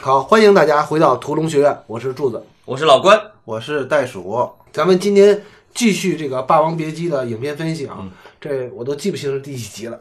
好，欢迎大家回到屠龙学院，我是柱子。我是老关，我是袋鼠，咱们今天继续这个《霸王别姬》的影片分析啊，嗯这我都记不清是第几集了。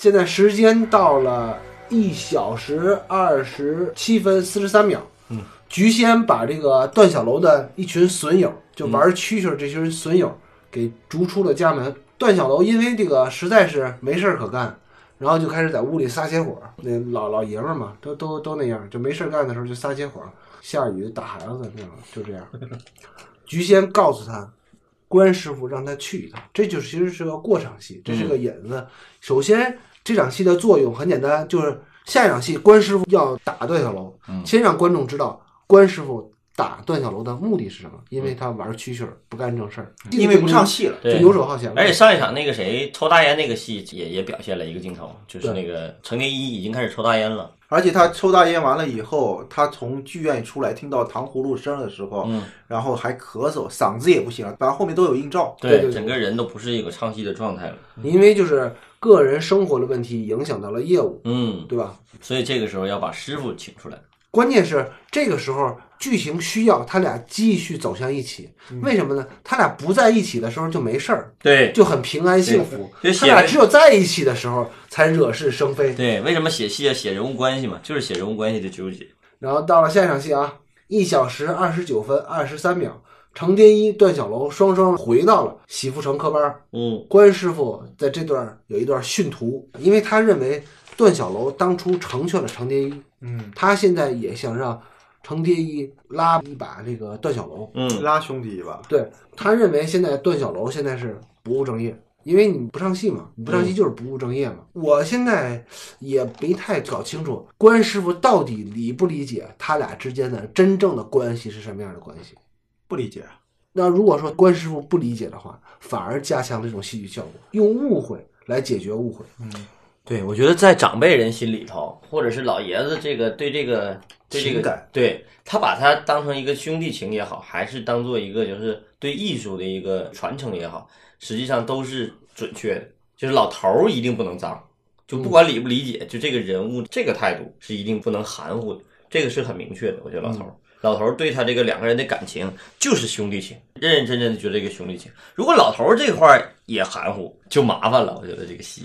现在时间到了一小时二十七分四十三秒。嗯，菊仙把这个段小楼的一群损友，就玩蛐蛐这群损友给逐出了家门。段小楼因为这个实在是没事儿可干，然后就开始在屋里撒些火。那老老爷们儿嘛，都都都那样，就没事儿干的时候就撒些火，下雨打孩子那样，就这样。菊仙告诉他，关师傅让他去一趟，这就其实是个过场戏，这是个引子。首先，这场戏的作用很简单，就是下一场戏关师傅要打段小楼，先让观众知道关师傅打段小楼的目的是什么，因为他玩蛐蛐儿，不干正事儿，因为不上戏了。就游手好闲了。而且上一场那个谁抽大烟那个戏也也表现了一个镜头，就是那个程蝶衣已经开始抽大烟了，而且他抽大烟完了以后，他从剧院出来，听到糖葫芦声的时候，嗯，然后还咳嗽，嗓子也不行了，反正后面都有映照。对对对。整个人都不是一个唱戏的状态了，因为就是个人生活的问题影响到了业务，嗯，对吧？所以这个时候要把师傅请出来，关键是这个时候剧情需要他俩继续走向一起，为什么呢？他俩不在一起的时候就没事儿，对就很平安幸福。他俩只有在一起的时候才惹是生非。对，为什么写戏啊？写人物关系嘛，就是写人物关系的纠结，然后到了下一场戏啊，一小时二十九分二十三秒，程蝶衣、段小楼双双回到了喜福城科班。嗯关师傅在这段有一段训徒，因为他认为段小楼当初成全了程蝶衣，嗯，他现在也想让程蝶衣拉一把这个段小楼。嗯，拉兄弟一把。对他认为现在段小楼现在是不务正业，因为你不上戏嘛，你不上戏就是不务正业嘛。我现在也没太搞清楚关师傅到底理不理解他俩之间的真正的关系是什么样的关系。不理解，那如果说关师傅不理解的话，反而加强了这种戏剧效果，用误会来解决误会。对，我觉得在长辈人心里头，或者是老爷子这个对这个对这个情感，对他把他当成一个兄弟情也好，还是当做一个就是对艺术的一个传承也好，实际上都是准确的。就是老头儿一定不能脏，就不管理不理解，就这个人物这个态度是一定不能含糊的，这个是很明确的。我觉得老头儿。老头儿对他这个两个人的感情就是兄弟情，认认真真的觉得这个兄弟情。如果老头儿这块儿也含糊，就麻烦了。我觉得这个戏，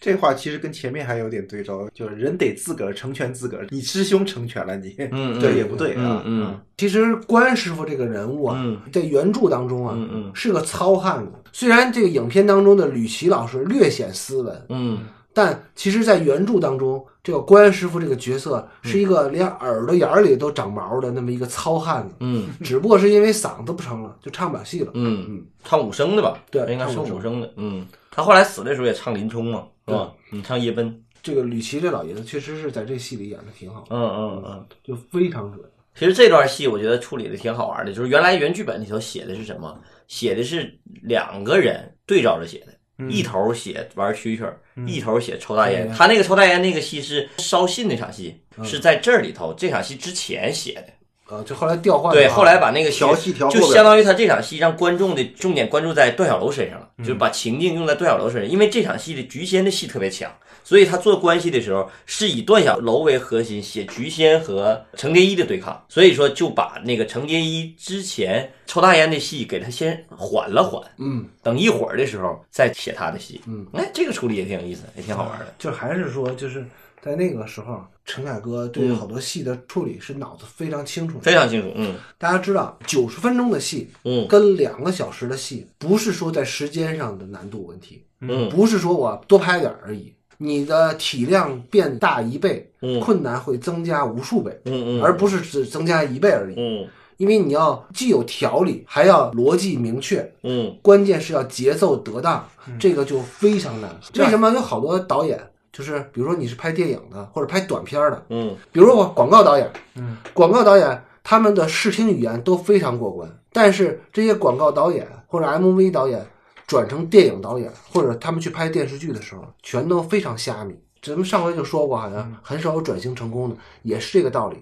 这话其实跟前面还有点对照，就是人得自个儿成全自个儿，你师兄成全了你，嗯 这也不对啊。嗯嗯其实关师傅这个人物啊，嗯在原著当中啊，嗯嗯是个糙汉子。虽然这个影片当中的吕琦老师略显斯文，嗯但其实，在原著当中，这个关师傅这个角色是一个连耳朵眼儿里都长毛的那么一个糙汉子，嗯只不过是因为嗓子不成了，就唱不了戏了。嗯嗯，唱武生的吧？对应该是武生的。嗯，他后来死的时候也唱林冲嘛，是吧？你唱夜奔。这个吕琦这老爷子确实是在这戏里演的挺好，嗯嗯嗯。就非常准。其实这段戏我觉得处理的挺好玩的，就是原来原剧本里头写的是什么？写的是两个人对照着写的，一头写玩蛐蛐儿，一头写抽大烟。嗯他那个抽大烟那个戏是烧信那场戏，是在这儿里头这场戏之前写的。呃，就后来调换对，后来把那个调戏调就相当于他这场戏让观众的重点关注在段小楼身上了，嗯就是把情境用在段小楼身上，因为这场戏的菊仙的戏特别强，所以他做关系的时候是以段小楼为核心写菊仙和程蝶衣的对抗，所以说就把那个程蝶衣之前抽大烟的戏给他先缓了缓，嗯，等一会儿的时候再写他的戏，嗯，哎，这个处理也挺有意思，也挺好玩的。就还是说，就是在那个时候，陈凯歌对于嗯好多戏的处理是脑子非常清楚的。非常清楚，嗯大家知道，九十分钟的戏嗯跟两个小时的戏，不是说在时间上的难度问题，嗯不是说我多拍点而已。你的体量变大一倍，嗯困难会增加无数倍，嗯嗯，而不是只增加一倍而已。嗯因为你要既有条理，还要逻辑明确，嗯关键是要节奏得当，这个就非常难。为什么有好多导演，就是比如说你是拍电影的或者拍短片的，嗯比如说我广告导演，嗯，广告导演他们的视听语言都非常过关，但是这些广告导演或者 MV 导演，转成电影导演，或者他们去拍电视剧的时候，全都非常虾米。咱们上回就说过，好像很少有转型成功的，也是这个道理。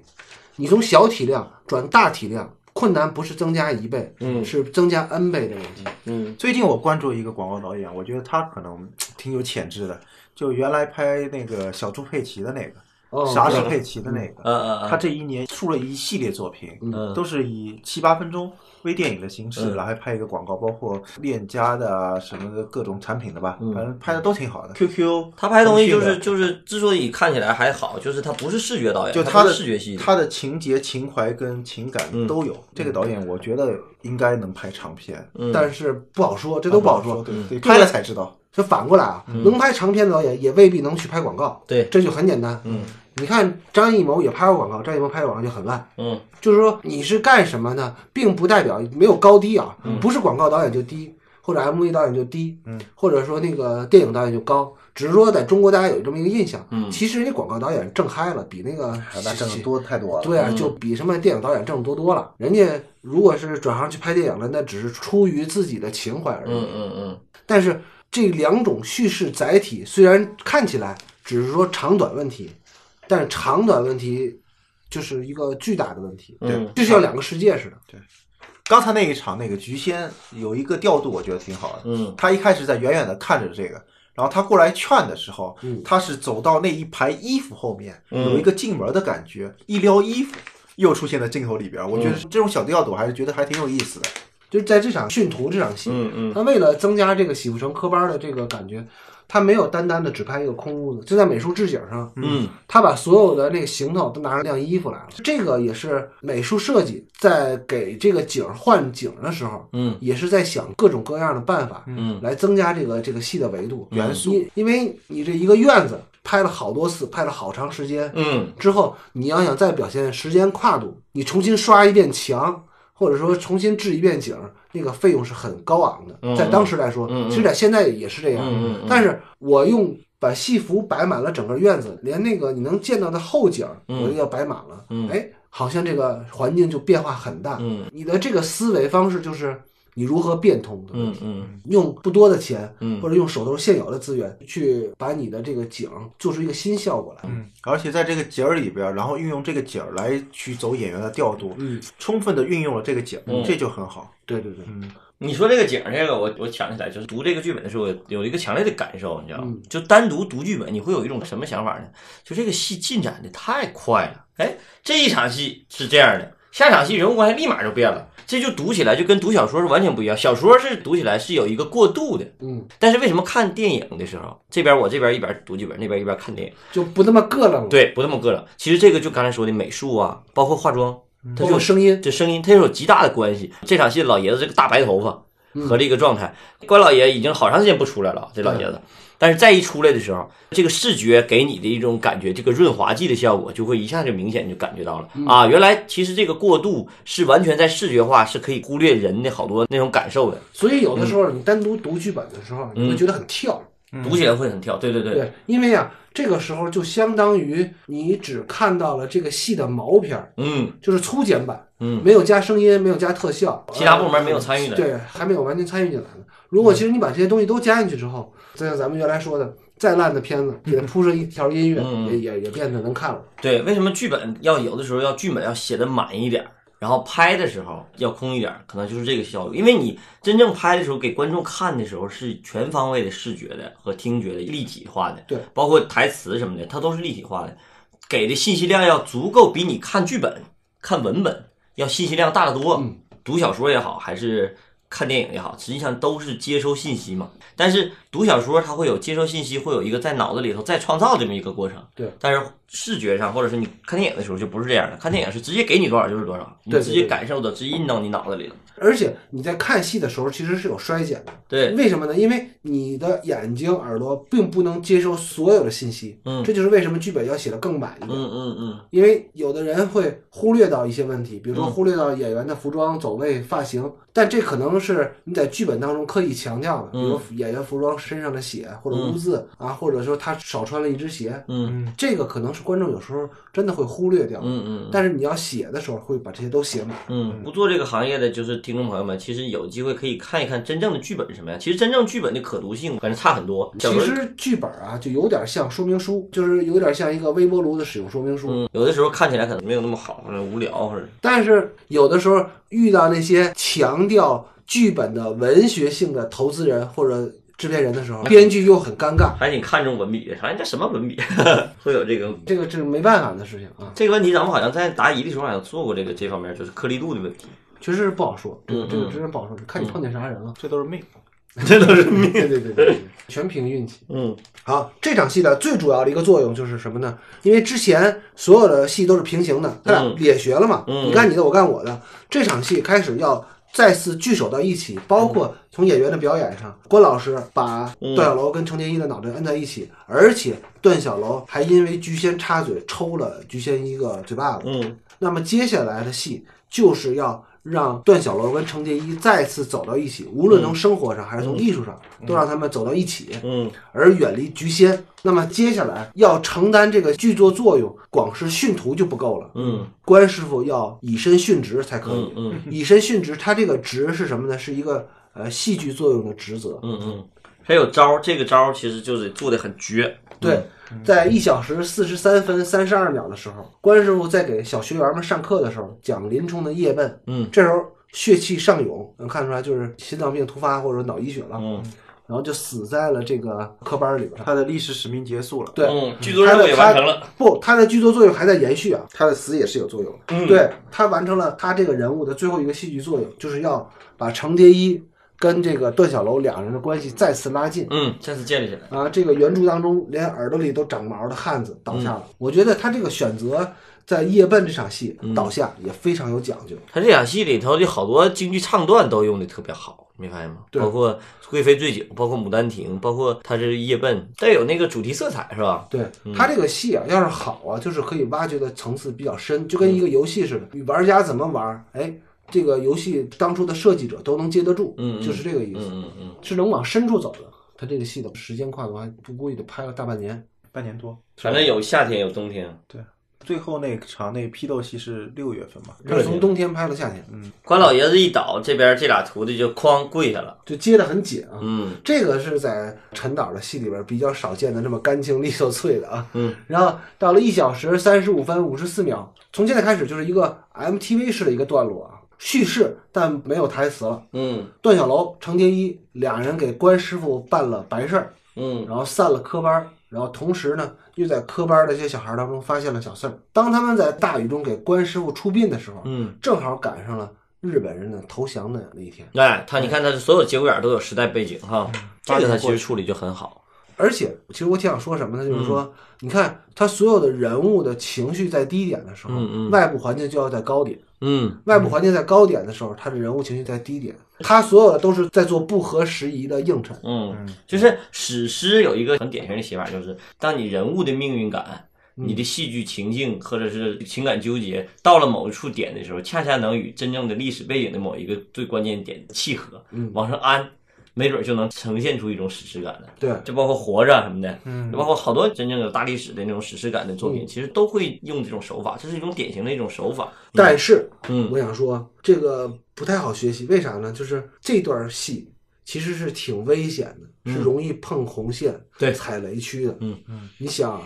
你从小体量转大体量，困难不是增加一倍，嗯是增加 n 倍的问题。嗯最近我关注一个广告导演，我觉得他可能挺有潜质的。就原来拍那个小猪佩奇的那个，哦莎士佩奇的那个，嗯嗯他这一年出了一系列作品，嗯都是以七八分钟微电影的形式然后还拍一个广告，包括链家的啊什么的各种产品的吧，嗯反正拍的都挺好的。QQ 他拍东西就是就是之所以看起来还好，就是他不是视觉导演，就他的视觉系。他的情节、情怀跟情感嗯都有。这个导演我觉得应该能拍长片，嗯但是不好说，这都不好说。对对，这拍了才知道。这反过来啊，能拍长片的导演也未必能去拍广告。对这就很简单。嗯你看张艺谋也拍过广告，张艺谋拍的广告就很烂。嗯就是说你是干什么呢，并不代表没有高低啊，不是广告导演就低，或者 MV 导演就低，嗯，或者说那个电影导演就高，只是说在中国大家有这么一个印象，嗯其实人家广告导演挣嗨了，比那个那挣的多太多了。对啊，嗯就比什么电影导演挣得多多了。人家如果是转行去拍电影了，那只是出于自己的情怀而已。嗯嗯嗯但是这两种叙事载体虽然看起来只是说长短问题，但是长短问题就是一个巨大的问题，嗯这就像两个世界似的。对刚才那一场那个菊仙有一个调度，我觉得挺好的。嗯他一开始在远远的看着这个，然后他过来劝的时候，嗯他是走到那一排衣服后面，嗯有一个进门的感觉，一撩衣服又出现在镜头里边。我觉得这种小调度还是觉得还挺有意思的。就是在这场训徒这场戏，嗯嗯。他为了增加这个喜福城科班的这个感觉，他没有单单的只拍一个空屋子，就在美术置景上，嗯。他把所有的那个行头都拿上晾衣服来了。这个也是美术设计在给这个景儿换景的时候，嗯。也是在想各种各样的办法，嗯。来增加这个这个戏的维度元。素因因为你这一个院子拍了好多次，拍了好长时间嗯。之后，你要想再表现时间跨度，你重新刷一遍墙，或者说重新置一遍景儿，那个费用是很高昂的。嗯在当时来说，其实在现在也是这样。但是我用把戏服摆满了整个院子，连那个你能见到的后景，嗯我都要摆满了。嗯哎，好像这个环境就变化很大。嗯你的这个思维方式就是你如何变通的问嗯题。嗯用不多的钱，嗯或者用手头现有的资源，去把你的这个景儿做出一个新效果来。嗯，而且在这个景儿里边，然后运用这个景儿来去走演员的调度，嗯，充分的运用了这个景这就很好。对对对，嗯，你说这个景儿，这个我我想起来，就是读这个剧本的时候，有一个强烈的感受，你知道吗嗯？就单独读剧本，你会有一种什么想法呢？就这个戏进展的太快了，哎，这一场戏是这样的，下场戏人物关系立马就变了，这就读起来就跟读小说是完全不一样。小说是读起来是有一个过渡的，嗯，但是为什么看电影的时候，这边我这边一边读剧本，那边一边看电影，就不那么膈楞了。，对，不那么膈冷。其实这个就刚才说的美术啊，包括化妆，它包就有声音，这声音它有极大的关系。这场戏老爷子这个大白头发嗯和这个状态，关老爷已经好长时间不出来了，这老爷子。但是再一出来的时候，这个视觉给你的一种感觉，这个润滑剂的效果就会一下就明显就感觉到了、啊！原来其实这个过渡是完全在视觉化，是可以忽略人的好多那种感受的，所以有的时候你单独读剧本的时候，你会觉得很跳。读起来会很跳。对对对，对，因为啊，这个时候就相当于你只看到了这个戏的毛片儿，嗯就是粗剪版，嗯没有加声音，没有加特效，其他部门没有参与的呃对，还没有完全参与进来呢。如果其实你把这些东西都加进去之后，就像咱们原来说的，再烂的片子，给它铺上一条音乐，嗯也也也变得能看了。对，为什么剧本要有的时候要剧本要写的满一点儿，然后拍的时候要空一点儿，可能就是这个效果。因为你真正拍的时候给观众看的时候是全方位的视觉的和听觉的立体化的，对，包括台词什么的，它都是立体化的，给的信息量要足够，比你看剧本、看文本要信息量大得多。嗯读小说也好，还是看电影也好，实际上都是接收信息嘛。但是读小说它会有接收信息，会有一个在脑子里头再创造这么一个过程。对，但是视觉上或者是你看电影的时候就不是这样的，看电影是直接给你多少就是多少，你对对直接感受的，直接印到你脑子里了。而且你在看戏的时候，其实是有衰减的。对，为什么呢？因为你的眼睛、耳朵并不能接收所有的信息，嗯这就是为什么剧本要写的更满一点。嗯嗯嗯因为有的人会忽略到一些问题，比如说嗯忽略到演员的服装、走位、发型，但这可能能是你在剧本当中刻意强调的，比如嗯演员服装身上的血或者污渍啊，或者说他少穿了一只鞋，嗯这个可能是观众有时候真的会忽略掉。嗯嗯但是你要写的时候，会把这些都写满。嗯，不做这个行业的就是听众朋友们，其实有机会可以看一看真正的剧本是什么样。其实真正剧本的可读性感觉差很多。其实剧本啊，就有点像说明书，就是有点像一个微波炉的使用说明书。嗯，有的时候看起来可能没有那么好，或者无聊，或者但是有的时候遇到那些强调剧本的文学性的投资人或者制片人的时候，编剧又很尴尬，还挺看重文笔的。哎，这什么文笔？会有这个这个是没办法的事情啊，这个问题，咱们好像在答疑的时候好像做过这个这方面，就是颗粒度的问题。确实是不好说，这个嗯这个真是不好说，看你碰见啥人了。这都是命。这都是命，对对对对对，全凭运气。嗯好，这场戏的最主要的一个作用就是什么呢？因为之前所有的戏都是平行的，他俩也学了嘛，嗯你干你的，我干我的。这场戏开始要再次聚首到一起，包括从演员的表演上，关老师把嗯。段小楼跟程蝶衣的脑袋摁在一起，而且段小楼还因为菊仙插嘴抽了菊仙一个嘴巴子。嗯。那么接下来的戏就是要让段小楼跟程蝶衣再次走到一起，无论从生活上还是从艺术上，都让他们走到一起。嗯而远离菊仙。那么接下来要承担这个剧作作用，光是训徒就不够了。嗯关师傅要以身殉职才可以。嗯以身殉职，他这个职是什么呢？是一个呃戏剧作用的职责。嗯嗯，还有招儿，这个招儿其实就是做的很绝。对，在一小时四十三分三十二秒的时候，关师傅在给小学员们上课的时候讲林冲的夜奔。嗯这时候血气上涌，能看出来就是心脏病突发或者脑溢血了，嗯然后就死在了这个科班里边。他的历史使命结束了。对，嗯，剧作任务也完成了。不，他的剧作作用还在延续啊，他的死也是有作用的。嗯对他完成了他这个人物的最后一个戏剧作用，就是要把程蝶衣跟这个段小楼两人的关系再次拉近。嗯，再次建立起来。啊，这个原著当中连耳朵里都长毛的汉子倒下了。我觉得他这个选择在夜奔这场戏倒下也非常有讲究。他这场戏里头的好多京剧唱段都用的特别好，你没发现吗？对包括《贵妃醉酒》，包括《牡丹亭》，包括他这夜奔，带有那个主题色彩，是吧？对他这个戏啊，要是好啊，就是可以挖掘的层次比较深，就跟一个游戏似的，你玩家怎么玩，哎，这个游戏当初的设计者都能接得住，就是这个意思。嗯嗯嗯，是能往深处走的。他这个系统时间跨度还不估计得拍了大半年。半年多。反正有夏天有冬天。对最后那场那批斗戏是六月份嘛？从冬天拍到夏天，嗯关老爷子一倒，这边这俩徒弟就哐跪下了。就接得很紧啊。嗯这个是在陈导的戏里边比较少见的，这么干净利索脆的啊。嗯，然后到了一小时三十五分五十四秒，从现在开始就是一个 MTV 式的一个段落啊，叙事但没有台词了。嗯段小楼、程蝶衣两人给关师傅办了白事儿，嗯然后散了科班儿，然后同时呢，又在科班儿的这些小孩儿当中发现了小四儿。当他们在大雨中给关师傅出殡的时候，嗯，正好赶上了日本人的投降的那一天。哎，他你看他所有节骨眼都有时代背景哈，这个他其实处理就很好。而且，其实我挺想说什么呢？就是说，你看他所有的人物的情绪在低点的时候，嗯嗯外部环境就要在高点；嗯外部环境在高点的时候，他的人物情绪在低点。他所有的都是在做不合时宜的映衬。嗯，就是史诗有一个很典型的写法，就是当你人物的命运感。你的戏剧情境或者是情感纠结到了某一处点的时候，恰恰能与真正的历史背景的某一个最关键点契合，嗯往上安，没准就能呈现出一种史诗感的。对，就包括活着什么的，嗯就包括好多真正有大历史的那种史诗感的作品，嗯其实都会用这种手法，这是一种典型的一种手法。但是嗯我想说，这个不太好学习，为啥呢？就是这段戏其实是挺危险的，是容易碰红线、对踩雷区的。嗯嗯，你想，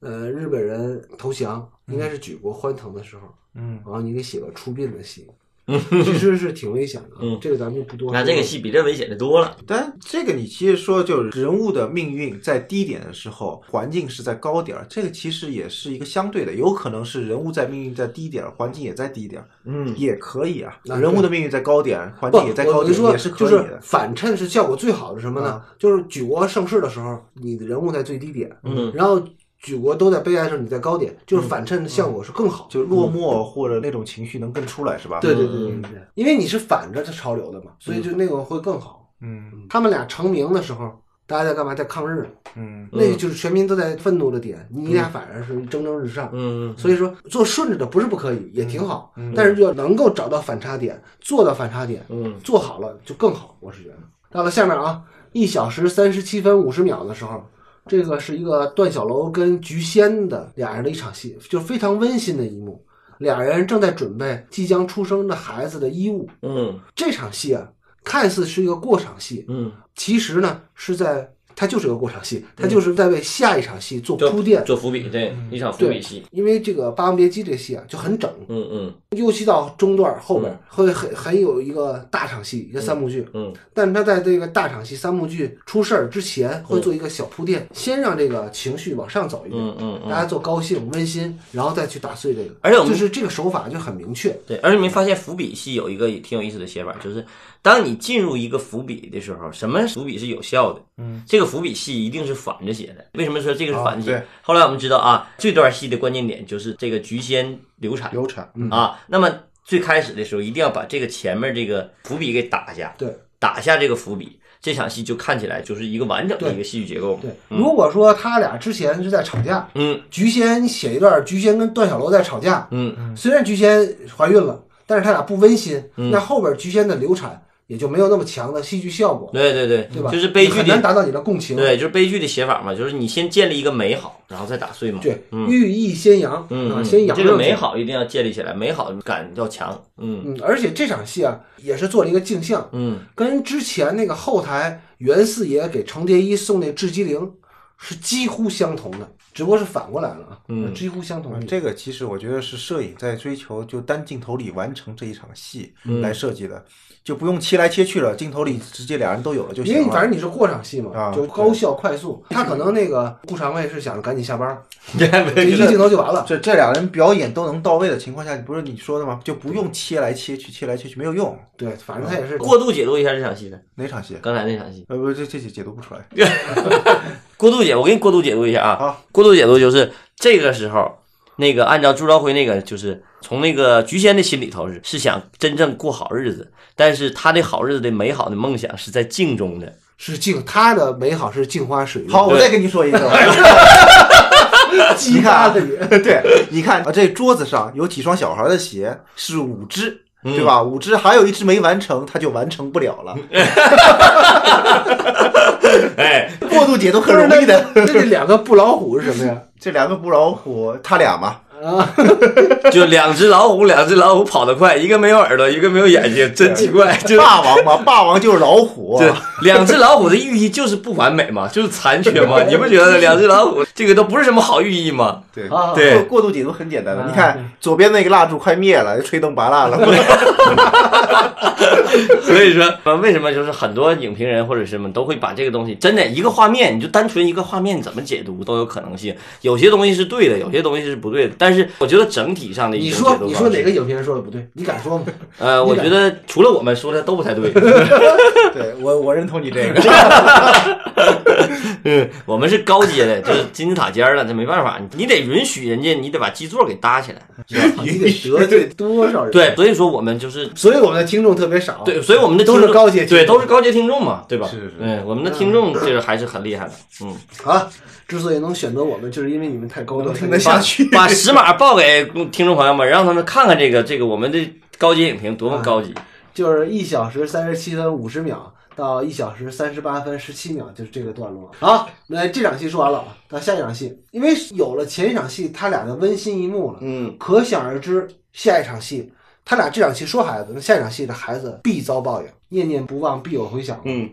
呃，日本人投降应该是举国欢腾的时候，嗯，然后你给写个出殡的戏，其实是挺危险的。嗯这个咱们就不多说。那这个戏比这危险的多了。但这个你其实说，就是人物的命运在低点的时候，环境是在高点儿，这个其实也是一个相对的，有可能是人物在命运在低点儿，环境也在低点儿，嗯也可以啊。那人物的命运在高点，环，境也在高点，也是可就是以的。反衬是效果最好的什么呢？啊就是举国盛世的时候，你的人物在最低点，嗯然后举国都在悲哀的时候，你在高点，就是反衬的效果是更好。就落寞或者那种情绪能更出来，是吧？对对对对因为你是反着这潮流的嘛，所以就那个会更好。嗯，他们俩成名的时候，大家在干嘛？在抗日，嗯，那个就是全民都在愤怒的点，你俩反而是蒸蒸日上。嗯所以说做顺着的不是不可以，也挺好，但是要能够找到反差点，做到反差点，嗯做好了就更好。我是觉得，到了下面啊，一小时三十七分五十秒的时候，这个是一个段小楼跟菊仙的俩人的一场戏，就是非常温馨的一幕。俩人正在准备即将出生的孩子的衣物，嗯这场戏啊，看似是一个过场戏，嗯，其实呢是在它就是个过场戏，它就是在为下一场戏做做铺垫。做伏笔，对，一场伏笔戏。因为这个《霸王别姬》这戏啊就很整，嗯嗯尤其到中段后边会很很有一个大场戏，一个三幕剧。嗯但是他在这个大场戏三幕剧出事儿之前，会做一个小铺垫，先让这个情绪往上走一点，嗯嗯嗯，大家做高兴温馨，然后再去打碎这个。而且我们就是这个手法就很明确。对，而且你没发现伏笔戏有一个也挺有意思的写法，就是当你进入一个伏笔的时候，什么伏笔是有效的？嗯，这个伏笔戏一定是反着写的。为什么说这个是反着对。后来我们知道啊，这段戏的关键点就是这个菊仙流产。流产，啊。那么最开始的时候，一定要把这个前面这个伏笔给打下，对。打下这个伏笔，这场戏就看起来就是一个完整的一个戏剧结构。对，如果说他俩之前是在吵架，嗯。菊仙写一段菊仙跟段小楼在吵架，嗯。虽然菊仙怀孕了，但是他俩不温馨，嗯。那后边菊仙的流产也就没有那么强的戏剧效果，对对对，对吧？就是悲剧的，很难达到你的共情。对，就是悲剧的写法嘛，就是你先建立一个美好，然后再打碎嘛。对，嗯寓意先扬啊，先扬这个美。好一定要建立起来，美好感要强。嗯嗯，而且这场戏啊，也是做了一个镜像，嗯跟之前那个后台袁四爷给程蝶衣送那雉鸡灵是几乎相同的，只不过是反过来了啊，嗯几乎相同嗯。这个其实我觉得是摄影在追求就单镜头里完成这一场戏嗯来设计的，就不用切来切去了，镜头里直接俩人都有了就行了。因为反正你是过场戏嘛，啊就高效快速。他可能那个顾长卫是想着赶紧下班，对，这一个镜头就完了。这这俩人表演都能到位的情况下，不是你说的吗？就不用切来切去，切来切去没有用。对，反正他也是过度解读一下这场戏的，哪场戏？刚才那场戏，呃，不，这这解解读不出来。过度解，我给你过度解读一下啊。好过度解读就是这个时候，那个按照朱朝辉那个，就是从那个菊仙的心里头是是想真正过好日子，但是他的好日子的美好的梦想是在镜中的。是镜，他的美好是镜花水月。好，我再跟你说一个。你。对，你看啊，这桌子上有几双小孩的鞋，是五只，嗯对吧？五只，还有一只没完成，他就完成不了了。哎，过度解读很容易的。那那这两个布老虎是什么呀？这两个布老虎，他俩嘛，就两只老虎，两只老虎跑得快，一个没有耳朵，一个没有眼睛，真奇怪。就霸王嘛，霸王就是老虎。对两只老虎的寓意就是不完美嘛，就是残缺嘛。你不觉得两只老虎这个都不是什么好寓意吗？对啊对过过度解读很简单的。啊你看左边那个蜡烛快灭了，吹灯拔蜡了。所以说，呃为什么就是很多影评人或者什么都会把这个东西真的一个画面，你就单纯一个画面怎么解读都有可能性。有些东西是对的，有些东西是不对的。但是我觉得整体上的一你种说你说哪个影评人说的不对？你敢说吗？呃，我觉得除了我们说的都不太对。对我我认同你这个。嗯，我们是高阶的，就是金字塔尖儿了，这没办法，你得允许人家，你得把基座给搭起来。你得得罪多少人？，对，所以说我们就是所以我们的听众特别少。对，所以我们的都是高阶听众对，都是高阶听众嘛，对吧？是是是嗯，我们的听众就是还是很厉害的，嗯，啊，之所以能选择我们，就是因为你们太高端，能听得下去 把十码报给听众朋友们，让他们看看这个这个我们的高级影评多么高级。就是一小时三十七分五十秒到一小时三十八分十七秒，就是这个段落。好，那这场戏说完了，到下一场戏，因为有了前一场戏他俩的温馨一幕了，嗯可想而知下一场戏。他俩这场戏说孩子，那下一场戏的孩子必遭报应，念念不忘必有回响。嗯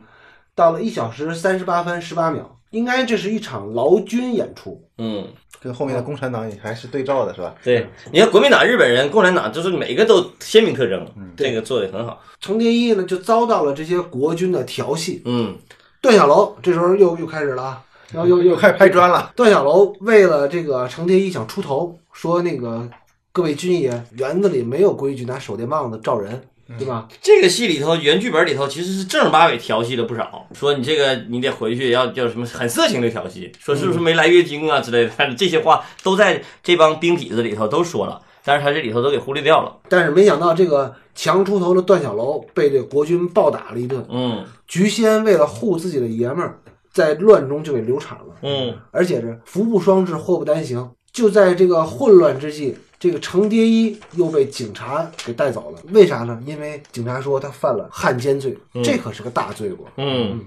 到了一小时三十八分十八秒，应该这是一场劳军演出。嗯，跟后面的共产党也还是对照的，是吧？对，你看国民党、日本人、共产党，就是每个都鲜明特征，这个做的很好。程蝶衣呢就遭到了这些国军的调戏。嗯段小楼这时候又又开始了啊，然后又又又开始拍砖了。段小楼为了这个程蝶衣想出头，说那个各位军爷，园子里没有规矩拿手电棒子照人，对吧？这个戏里头，原剧本里头其实是正儿八经调戏了不少，说你这个你得回去要叫什么很色情的调戏，说是不是没来月经啊之类的，反正这些话都在这帮兵痞子里头都说了，但是他这里头都给忽略掉了。但是没想到这个强出头的段小楼被这国军暴打了一顿。嗯菊仙为了护自己的爷们儿，在乱中就给流产了，嗯而且是福不双至，祸不单行。就在这个混乱之际，这个程蝶衣又被警察给带走了。为啥呢？因为警察说他犯了汉奸罪，这可是个大罪过。嗯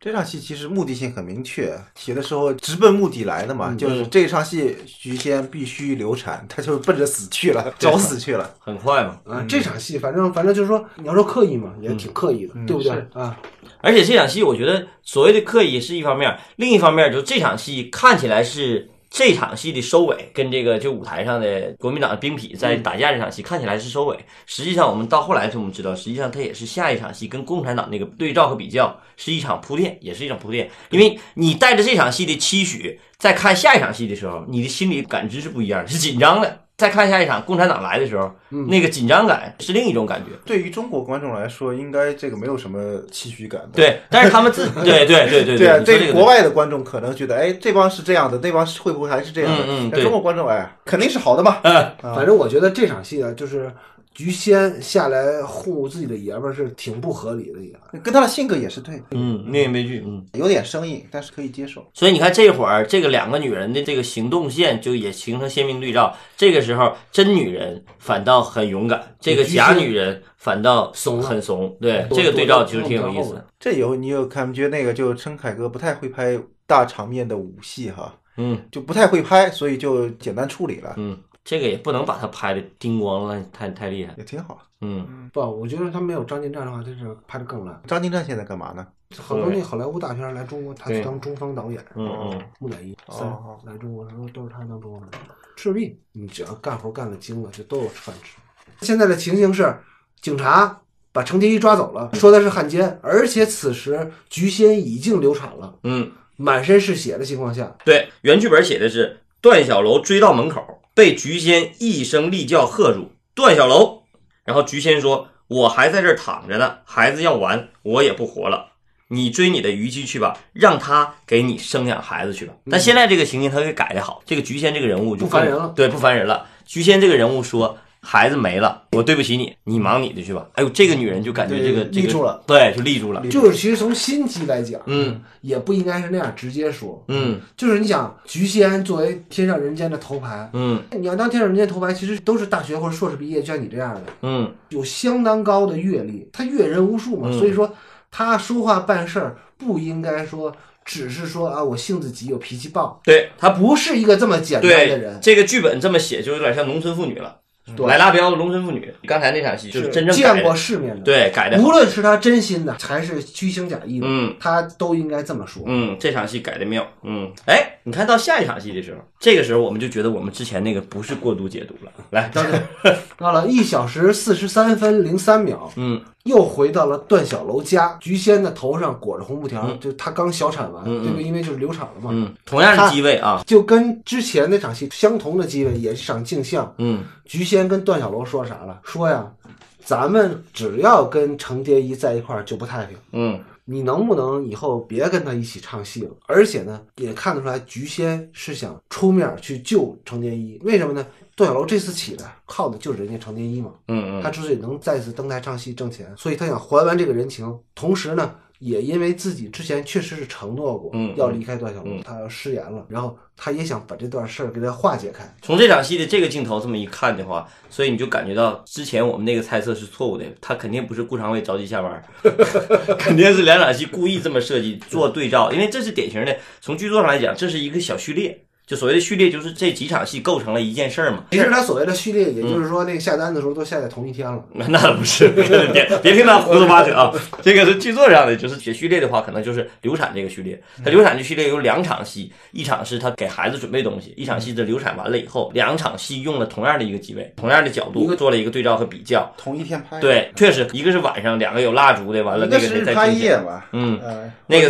这场戏其实目的性很明确，写的时候直奔目的来的嘛，就是这场戏菊仙必须流产，他就奔着死去了，找死去了。很快嘛。啊，这场戏反正反正就是说，你要说刻意嘛，也挺刻意的，对不对啊？而且这场戏，我觉得所谓的刻意是一方面，另一方面就这场戏看起来是这场戏的收尾，跟这个就舞台上的国民党的兵痞在打架这场戏看起来是收尾。实际上，我们到后来我们知道，实际上它也是下一场戏跟共产党那个对照和比较，是一场铺垫，也是一场铺垫。因为你带着这场戏的期许，在看下一场戏的时候，你的心理感知是不一样的，是紧张的。再看下一场共产党来的时候，那个紧张感是另一种感觉。对于中国观众来说，应该这个没有什么期许感的。对，但是他们自 对对对对对啊，这个对国外的观众可能觉得，哎，这帮是这样的，那帮是会不会还是这样的？嗯嗯对中国观众，哎，肯定是好的嘛。嗯反正我觉得这场戏啊，就是菊仙下来护自己的爷们儿是挺不合理的也。跟他的性格也是对的，嗯，命运悲剧，嗯。有点生硬，但是可以接受。所以你看，这会儿这个两个女人的这个行动线就也形成鲜明对照。这个时候，真女人反倒很勇敢，这个假女人反倒怂很怂。对，这个对照其实挺有意思。这有你有感觉那个就陈凯歌不太会拍大场面的武戏哈，嗯就不太会拍，所以就简单处理了，嗯，这个也不能把他拍的叮咣了，太太厉害。也挺好。嗯不，我觉得他没有张晋战的话，真是拍的更烂。张金战现在干嘛呢？好多那好莱坞大片来中国，他去当中方导演。嗯嗯，木乃伊三哦来中国的时候都是他当中方导演。赤壁，你只要干活干的精了，就都有饭吃。现在的情形是，警察把程蝶衣抓走了，说他是汉奸，而且此时菊仙已经流产了，嗯，满身是血的情况下，对，原剧本写的是段小楼追到门口，被菊仙一声厉叫喝住，段小楼。然后菊仙说：“我还在这儿躺着呢，孩子要完，我也不活了。你追你的虞姬去吧，让他给你生养孩子去吧。”但现在这个情形他给改的好，这个菊仙这个人物就不烦人了对，不烦人了。菊仙这个人物说。孩子没了，我对不起你，你忙你的去吧。哎呦，这个女人就感觉这个这个立住了，对，就立住了。就是其实从心机来讲，嗯也不应该是那样直接说。嗯就是你想，菊仙作为天上人间的头牌，嗯你要当天上人间头牌，其实都是大学或者硕士毕业，就像你这样的，嗯有相当高的阅历，他阅人无数嘛，嗯所以说他说话办事儿不应该说只是说啊我性子急，我脾气暴，对他他不是一个这么简单的人，这个剧本这么写，就有点像农村妇女了。对莱拉标的农村妇女，刚才那场戏就是真正见过世面的，，对改的无论是他真心的还是虚情假意的，嗯他都应该这么说。嗯，这场戏改的妙。嗯，哎，你看到下一场戏的时候，这个时候我们就觉得我们之前那个不是过度解读了。来，到 了到了一小时四十三分零三秒，嗯又回到了段小楼家，菊仙的头上裹着红布条，嗯就她刚小产完，对不对？因为就是流产了嘛，嗯，同样是机位啊。就跟之前那场戏相同的机位，也是场镜像。嗯菊仙跟段小楼说啥了？说呀，咱们只要跟程蝶衣在一块儿就不太平。嗯你能不能以后别跟他一起唱戏了？而且呢，也看得出来，菊仙是想出面去救程蝶衣。为什么呢？段小楼这次起来靠的就是人家程蝶衣嘛。嗯嗯他之所以能再次登台唱戏挣钱，所以他想还完这个人情，同时呢，也因为自己之前确实是承诺过嗯要离开段小楼，嗯他要失言了，然后他也想把这段事儿给他化解开。从这场戏的这个镜头这么一看的话，所以你就感觉到之前我们那个猜测是错误的，他肯定不是顾长卫着急下班，肯定是两场戏故意这么设计做对照，因为这是典型的，从剧作上来讲，这是一个小序列。就所谓的序列，就是这几场戏构成了一件事儿嘛。其实他所谓的序列，也就是说那个下单的时候都下在同一天了。那不是，别别听他胡说八道啊！这个是剧作上的，就是写序列的话，可能就是流产这个序列。他流产这序列有两场戏，一场是他给孩子准备东西，一场戏的流产完了以后，两场戏用了同样的一个机位，同样的角度做了一个对照和比较。同一天拍，，对，确实，一个是晚上，两个有蜡烛的，完了那个是吧，嗯，呃，那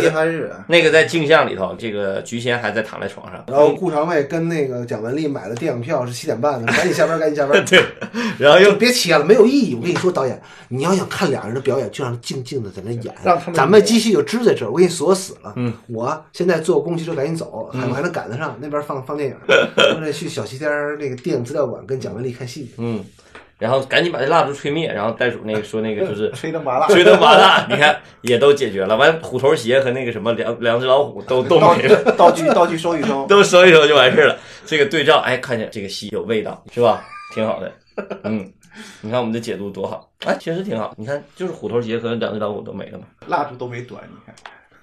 个在镜像里头，这个菊仙还在躺在床上，然后顾长卫跟那个蒋雯丽买了电影票，是七点半的，赶紧下班，赶紧下班。对，然后又别切了，没有意义。我跟你说，导演，你要想看俩人的表演，就让他静静的在那演，让他们咱们演机器就支在这儿，我给你锁死了。嗯，我现在坐公汽车赶紧走，还我还能赶得上那边放放电影，我得去小西天那个电影资料馆跟蒋雯丽看戏去。嗯，然后赶紧把这蜡烛吹灭，然后袋鼠那个说那个 就是吹灯拔蜡，吹灯拔蜡，你看也都解决了。完，虎头鞋和那个什么两两只老虎都都没了，道具道具收一收，都收一收就完事儿了。这个对照，哎，看见这个戏有味道，是吧？挺好的，嗯。你看我们的解读多好，哎，确实挺好。你看，就是虎头鞋和两只老虎都没了嘛。蜡烛都没短，你看。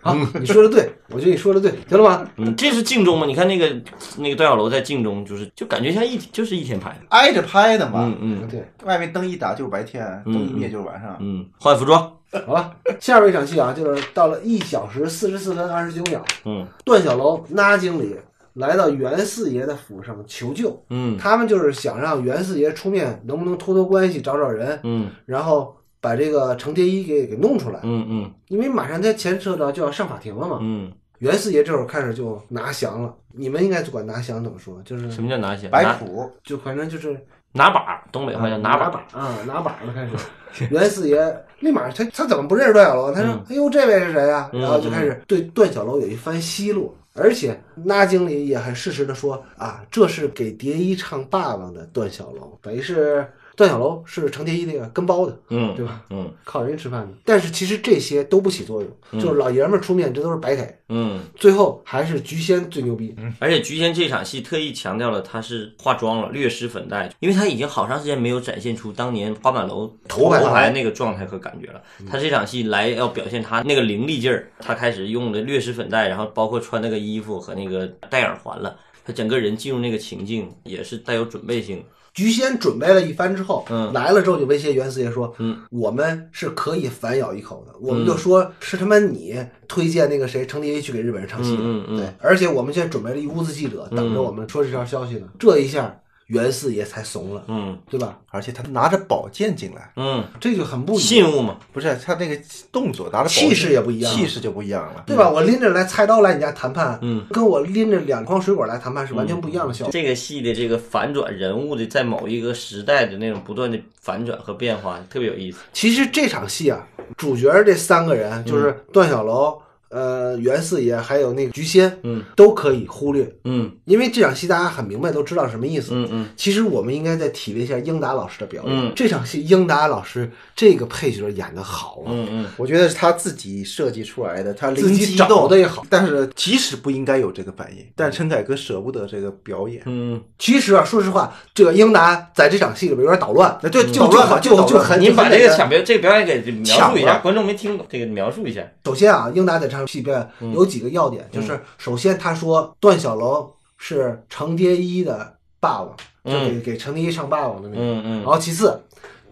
好，你说的对，我觉得你说的对，行了吧？嗯，这是镜中吗？你看那个那个段小楼在镜中，就是就感觉像一就是一天拍的。挨着拍的嘛嗯，嗯对，外面灯一打就是白天，嗯灯一灭就是晚上。嗯，换服装。好吧。下边一场戏啊，就是到了一小时四十四分二十九秒，嗯段小楼、那经理来到袁四爷的府上求救，嗯他们就是想让袁四爷出面，能不能托托关系，找找人，嗯然后把这个程蝶衣给给弄出来，嗯嗯因为马上他牵扯到就要上法庭了嘛。嗯，袁四爷这会儿开始就拿降了，你们应该管拿降怎么说？就是什么叫拿降？摆谱，就反正就是拿把，东北话叫拿把。把啊，拿把了开始。袁四爷立马他他怎么不认识段小楼？他说：“嗯哎呦，这位是谁呀、嗯然后就开始对段小楼有一番奚落，而且那经理也很适时的说：“啊，这是给蝶衣唱霸王的段小楼，等于是段小楼是程蝶衣那个跟包的，嗯，对吧？嗯靠人家吃饭的。但是其实这些都不起作用，就是老爷们儿出面，这都是白给。嗯，最后还是菊仙最牛逼，嗯而且菊仙这场戏特意强调了她是化妆了，略施粉黛，因为她已经好长时间没有展现出当年花满楼头牌牌那个状态和感觉了。她这场戏来要表现她那个凌厉劲儿，她开始用的略施粉黛，然后包括穿那个衣服和那个戴耳环了。她整个人进入那个情境也是带有准备性的。菊仙准备了一番之后，嗯。来了之后就威胁袁四爷说：“嗯，我们是可以反咬一口的，我们就说是他妈你推荐那个谁程蝶衣去给日本人唱戏的，嗯嗯嗯。对，而且我们现在准备了一屋子记者等着我们说这条消息呢，这一下袁四爷才怂了，嗯对吧？而且他拿着宝剑进来，嗯，这就很不一样，信物嘛。不是他那个动作拿着宝气势也不一样气势就不一样了。对吧？我拎着来菜刀来你家谈判，嗯，跟我拎着两筐水果来谈判是完全不一样的效果。这个戏的这个反转人物的在某一个时代的那种不断的反转和变化，特别有意思。其实这场戏啊，主角这三个人就是段小楼、呃袁四爷还有那个菊仙，嗯，都可以忽略，嗯因为这场戏大家很明白，都知道什么意思。嗯嗯其实我们应该再体味一下英达老师的表演。嗯这场戏英达老师这个配角演的好啊，嗯嗯，我觉得是他自己设计出来的，他灵自己找的也好。但是即使不应该有这个反应，但陈凯歌舍不得这个表演。嗯，其实啊，说实话，这个英达在这场戏里边有点捣乱，那就乱嘛就就很你把这个抢表这个表演给描述一下，观众没听懂，这个描述一下。首先啊，英达在这场戏表演嗯。有几个要点，就是首先他说段小楼是程蝶衣的霸王，就给给程蝶衣唱霸王的那个。嗯嗯。然后其次，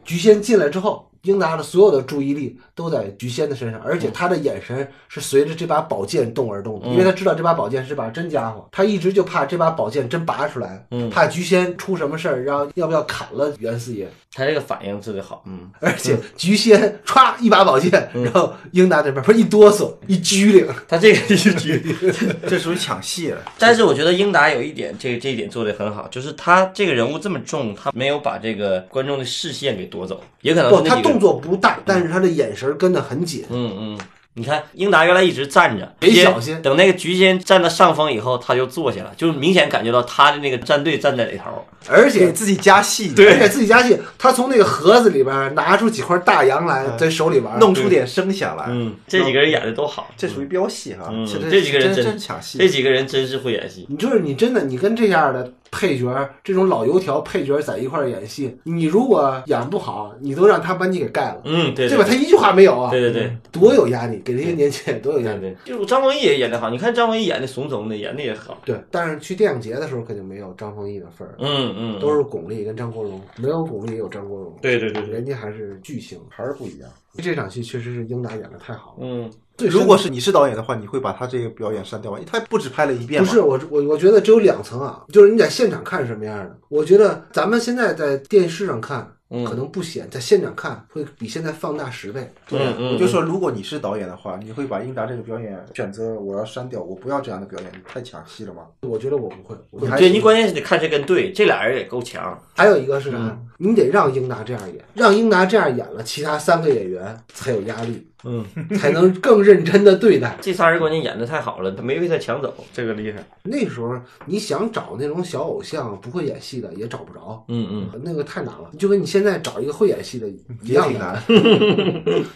菊仙进来之后，英达的所有的注意力都在菊仙的身上，而且他的眼神是随着这把宝剑动而动的，因为他知道这把宝剑是把真家伙，他一直就怕这把宝剑真拔出来，嗯。怕菊仙出什么事儿，然后要不要砍了袁四爷。他这个反应特别好。嗯，而且菊仙歘一把宝剑，然后英达这边不是一哆嗦一拘灵，他这个是剧。这属于抢戏了。但是我觉得英达有一点，这这一点做的很好，就是他这个人物这么重，他没有把这个观众的视线给夺走，也可能不，他动作不大，但是他的眼神跟得很紧。嗯嗯，你看英达原来一直站着，别小心等那个菊仙站到上风以后，他就坐下了，就是明显感觉到他的那个战队站在里头。而且给自己加戏，而且自己加戏，他从那个盒子里边拿出几块大洋来，在手里玩，弄出点声响来，嗯，这几个人演的都好，这属于飙戏哈。嗯这这几个人真真真抢戏，这几个人真是会演戏。你就是你真的，你跟这样的配角，这种老油条配角在一块儿演戏，你如果演不好，你都让他把你给盖了，嗯，对对吧？他一句话没有啊，对对对多有压力，给这些年轻人多有压力。就是张丰毅也演得好，你看张丰毅演的怂怂的，演的也好。对，但是去电影节的时候肯定没有张丰毅的份儿，嗯嗯，都是巩俐跟张国荣，没有巩俐也有张国荣，对对对对，人家还是巨星，还是不一样。这场戏确实是英达演的太好了。嗯最深如果是你是导演的话，你会把他这个表演删掉吗？他不止拍了一遍嘛，不是我我我觉得只有两层啊，就是你在现场看是什么样的。我觉得咱们现在在电视上看嗯可能不显，在现场看会比现在放大十倍。对嗯嗯我就说，如果你是导演的话，你会把英达这个表演选择我要删掉，我不要这样的表演，你太抢戏了吗？我觉得我不会，我你还对你关键是得看这跟对，这俩人也够强。还有一个是啥？嗯你得让英达这样演，让英达这样演了，其他三个演员才有压力，嗯，才能更认真的对待。这仨人关键演的太好了，他没被他抢走，这个厉害。那时候你想找那种小偶像不会演戏的也找不着，嗯嗯那个太难了。就跟你现在找一个会演戏的一样的，难。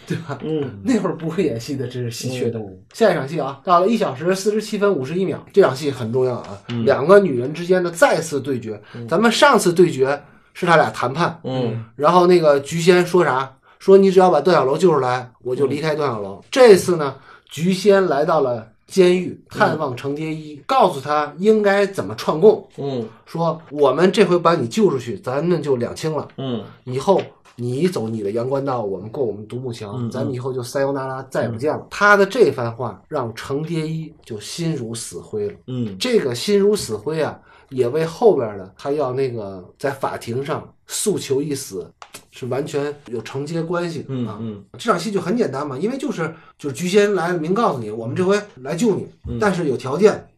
对吧？嗯，那会儿不会演戏的真是稀缺动物。下一场戏啊，到了一小时四十七分五十一秒，这场戏很重要啊，两个女人之间的再次对决。咱们上次对决是他俩谈判，嗯然后那个菊仙说啥？说你只要把段小楼救出来，我就离开段小楼。这次呢，菊仙来到了监狱，探望程蝶衣，告诉他应该怎么串供。嗯说我们这回把你救出去，咱们就两清了。嗯以后你走你的阳关道，我们过我们独木桥，嗯咱们以后就塞尤那拉，再也不见了。他的这番话让程蝶衣就心如死灰了。嗯这个心如死灰啊，也为后边的他要那个在法庭上诉求一死，是完全有承接关系的啊。嗯嗯这场戏就很简单嘛，因为就是就是菊仙来明告诉你，我们这回来救你，嗯但是有条件，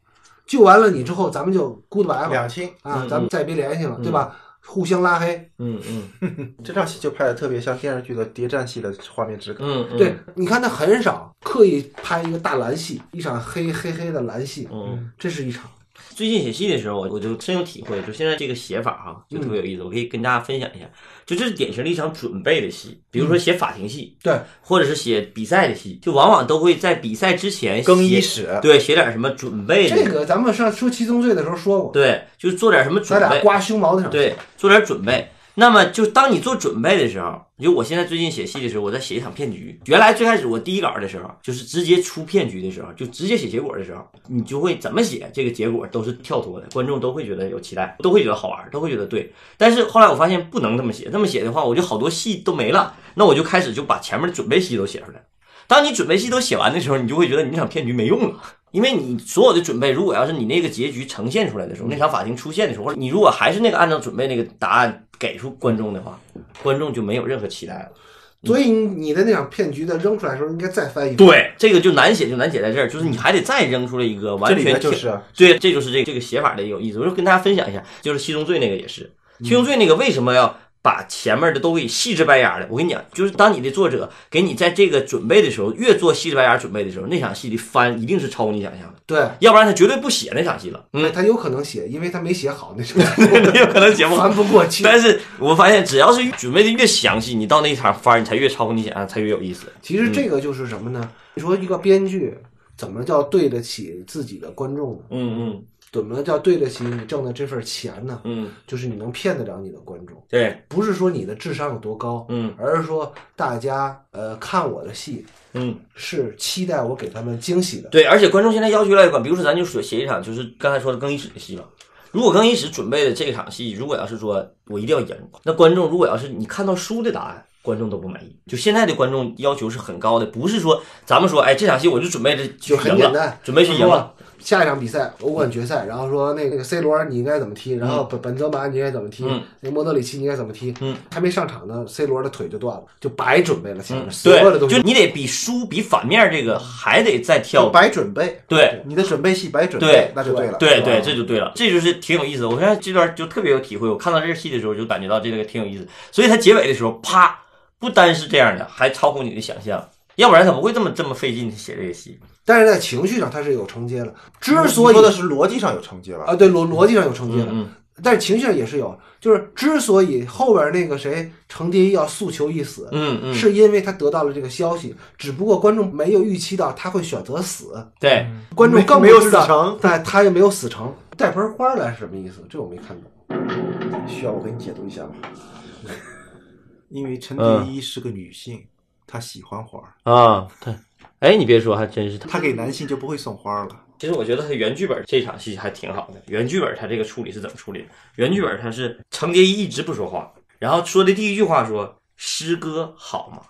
救完了你之后，咱们就 goodbye 了两清啊嗯，咱们再别联系了，对吧？互相拉黑。嗯嗯 这场戏就拍的特别像电视剧的谍战戏的画面质感。嗯，对，你看他很少刻意拍一个大蓝戏，一场黑黑黑的蓝戏，嗯。这是一场。最近写戏的时候，我我就深有体会，就现在这个写法哈、就特别有意思。我可以跟大家分享一下，就这是典型的一场准备的戏，比如说写法庭戏，对，或者是写比赛的戏，就往往都会在比赛之前更衣室对，写点什么准备的，这个咱们上说七宗罪的时候说过，对，就是做点什么准备，咱俩刮胸毛的时候，对，做点准备。那么就当你做准备的时候，就我现在最近写戏的时候，我在写一场骗局。原来最开始我第一稿的时候，就是直接出骗局的时候，就直接写结果的时候，你就会怎么写，这个结果都是跳脱的，观众都会觉得有期待，都会觉得好玩，都会觉得对。但是后来我发现不能这么写，这么写的话，我就好多戏都没了。那我就开始就把前面的准备戏都写出来。当你准备戏都写完的时候，你就会觉得你那场骗局没用了。因为你所有的准备，如果要是你那个结局呈现出来的时候，那场法庭出现的时候，或者你如果还是那个按照准备那个答案给出观众的话，观众就没有任何期待了。所以你的那场骗局在扔出来的时候，应该再翻一遍。对，这个就难写，就难写在这儿，就是你还得再扔出来一个完全就是啊对，这就是这个这个写法的有意思。我就跟大家分享一下，就是七宗罪那个也是，七宗罪那个为什么要把前面的都给细致白牙的？我跟你讲，就是当你的作者给你在这个准备的时候，越做细致白牙准备的时候，那场戏的翻一定是超乎你想象的，对，要不然他绝对不写那场戏了。嗯，他有可能写，因为他没写好那场戏，有可能节目翻不过去。但是我发现，只要是准备的越详细，你到那一场翻，你才越超乎你想象，才越有意思。其实这个就是什么呢？你说一个编剧怎么叫对得起自己的观众呢？嗯嗯怎么叫对得起你挣的这份钱呢？嗯，就是你能骗得了你的观众，对，不是说你的智商有多高，嗯而是说大家呃看我的戏嗯。是期待我给他们惊喜的。对，而且观众现在要求越来越高。比如说，咱就说写一场，就是刚才说的更衣室的戏吧。如果更衣室准备的这场戏，如果要是说我一定要赢，那观众如果要是你看到输的答案，观众都不满意。就现在的观众要求是很高的，不是说咱们说，哎，这场戏我就准备着就很简单，准备去赢了。下一场比赛欧冠决赛，然后说那个 C 罗你应该怎么踢，然后本本泽马你应该怎么踢，嗯那莫德里奇你应该怎么踢，嗯，还没上场呢，C 罗的腿就断了，就白准备了前面、所有的对，东西就。你得比输比反面这个还得再要跳。白准备，对你的准备戏白准备对，那就对了。对对，这就对了，这就是挺有意思的。我现在这段就特别有体会，我看到这个戏的时候就感觉到这个挺有意思。所以它结尾的时候，啪，不单是这样的，还超乎你的想象，要不然他不会这么这么费劲写这个戏。但是在情绪上它是有承接的，之所以说的是逻辑上有承接了，啊，对逻逻辑上有承接的，嗯但是情绪上也是有，就是之所以后边那个谁程蝶衣要诉求一死，嗯嗯，是因为他得到了这个消息，只不过观众没有预期到他会选择死，对，观众更没有死成，但他也没有死成。带盆花来是什么意思？这我没看懂。需要我给你解读一下吗？因为陈蝶衣是个女性，她喜欢花儿，啊，对，哎，你别说，还真是他。他给男性就不会送花儿了。其实我觉得他原剧本这场戏还挺好的。原剧本他这个处理是怎么处理的？原剧本他是程蝶衣一直不说话，然后说的第一句话说：“诗歌好吗？”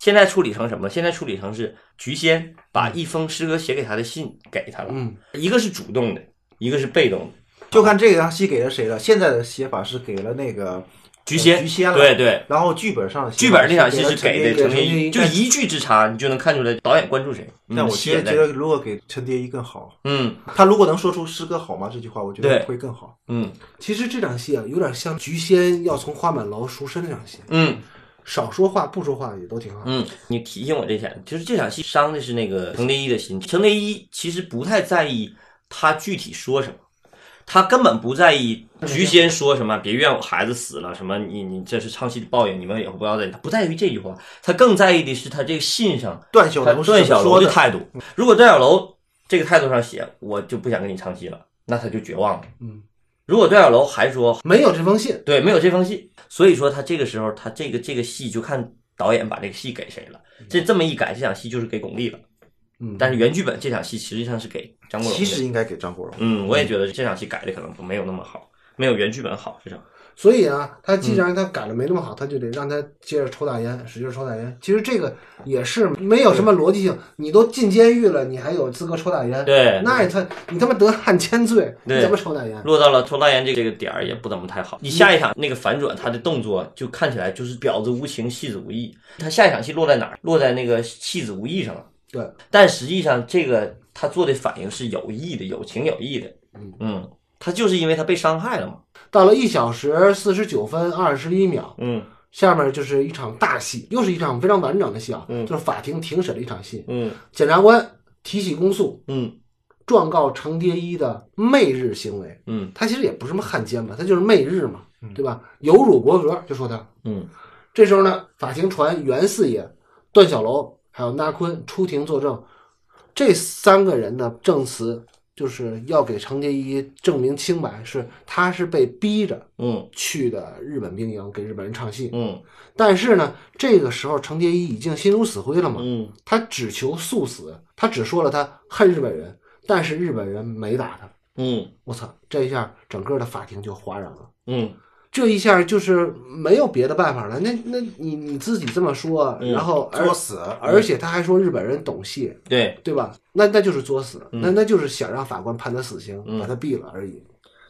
现在处理成什么？现在处理成是菊仙把一封诗歌写给他的信给他了，嗯，一个是主动的，一个是被动的。就看这场戏给了谁了。现在的写法是给了那个菊仙，菊仙了对对，然后剧本上剧本这场戏是给的程蝶衣，就一句之差，你就能看出来导演关注谁。但我觉得，如果给陈蝶衣更好，嗯他如果能说出“诗歌好吗”这句话，我觉得会更好。嗯其实这场戏啊，有点像菊仙要从花满楼赎身那场戏，嗯少说话不说话也都挺好。嗯，你提醒我这点，就是这场戏伤的是那个程蝶衣的心。程蝶衣其实不太在意他具体说什么，他根本不在意菊仙说什么，别怨我孩子死了，什么你你这是唱戏的报应，你们以后不要在意。他不在于这句话，他更在意的是他这个信上段小楼段小？楼的态度。如果段小楼这个态度上写，我就不想跟你唱戏了，那他就绝望了。嗯，如果段小楼还说没有这封信，对，没有这封信，所以说他这个时候他这个这个戏就看导演把这个戏给谁了。这这么一改，这场戏就是给巩俐了。嗯，但是原剧本这场戏实际上是给张国荣的。其实应该给张国荣。嗯，我也觉得这场戏改的可能没有那么好，没有原剧本好。至少，所以啊，他既然他改的没那么好，他就得让他接着抽大烟，使劲抽大烟。其实这个也是没有什么逻辑性，你都进监狱了，你还有资格抽大烟？对那他你他妈得汉奸罪，怎么抽大烟？落到了抽大烟这个这个点儿也不怎么太好。你下一场那个反转，他的动作就看起来就是婊子无情，戏子无义。他下一场戏落在哪儿？落在那个戏子无义上了。对，但实际上这个他做的反应是有意的，有情有义的。嗯嗯他就是因为他被伤害了嘛。到了一小时四十九分二十一秒，嗯下面就是一场大戏，又是一场非常完整的戏啊，嗯就是法庭庭审的一场戏。嗯检察官提起公诉，嗯状告程蝶衣的媚日行为。嗯他其实也不是什么汉奸吧，他就是媚日嘛，对吧？有辱国格，就说他。嗯这时候呢，法庭传袁四爷、段小楼还有那坤出庭作证，这三个人的证词就是要给程蝶衣证明清白，是他是被逼着嗯去的日本兵营给日本人唱戏。嗯但是呢，这个时候程蝶衣已经心如死灰了嘛，嗯他只求速死，他只说了他恨日本人，但是日本人没打他。嗯我操，这一下整个的法庭就哗然了。嗯这一下就是没有别的办法了。那那你你自己这么说，嗯然后作死，而且他还说日本人懂戏，对。对吧？那那就是作死，那那就是想让法官判他死刑，嗯把他毙了而已。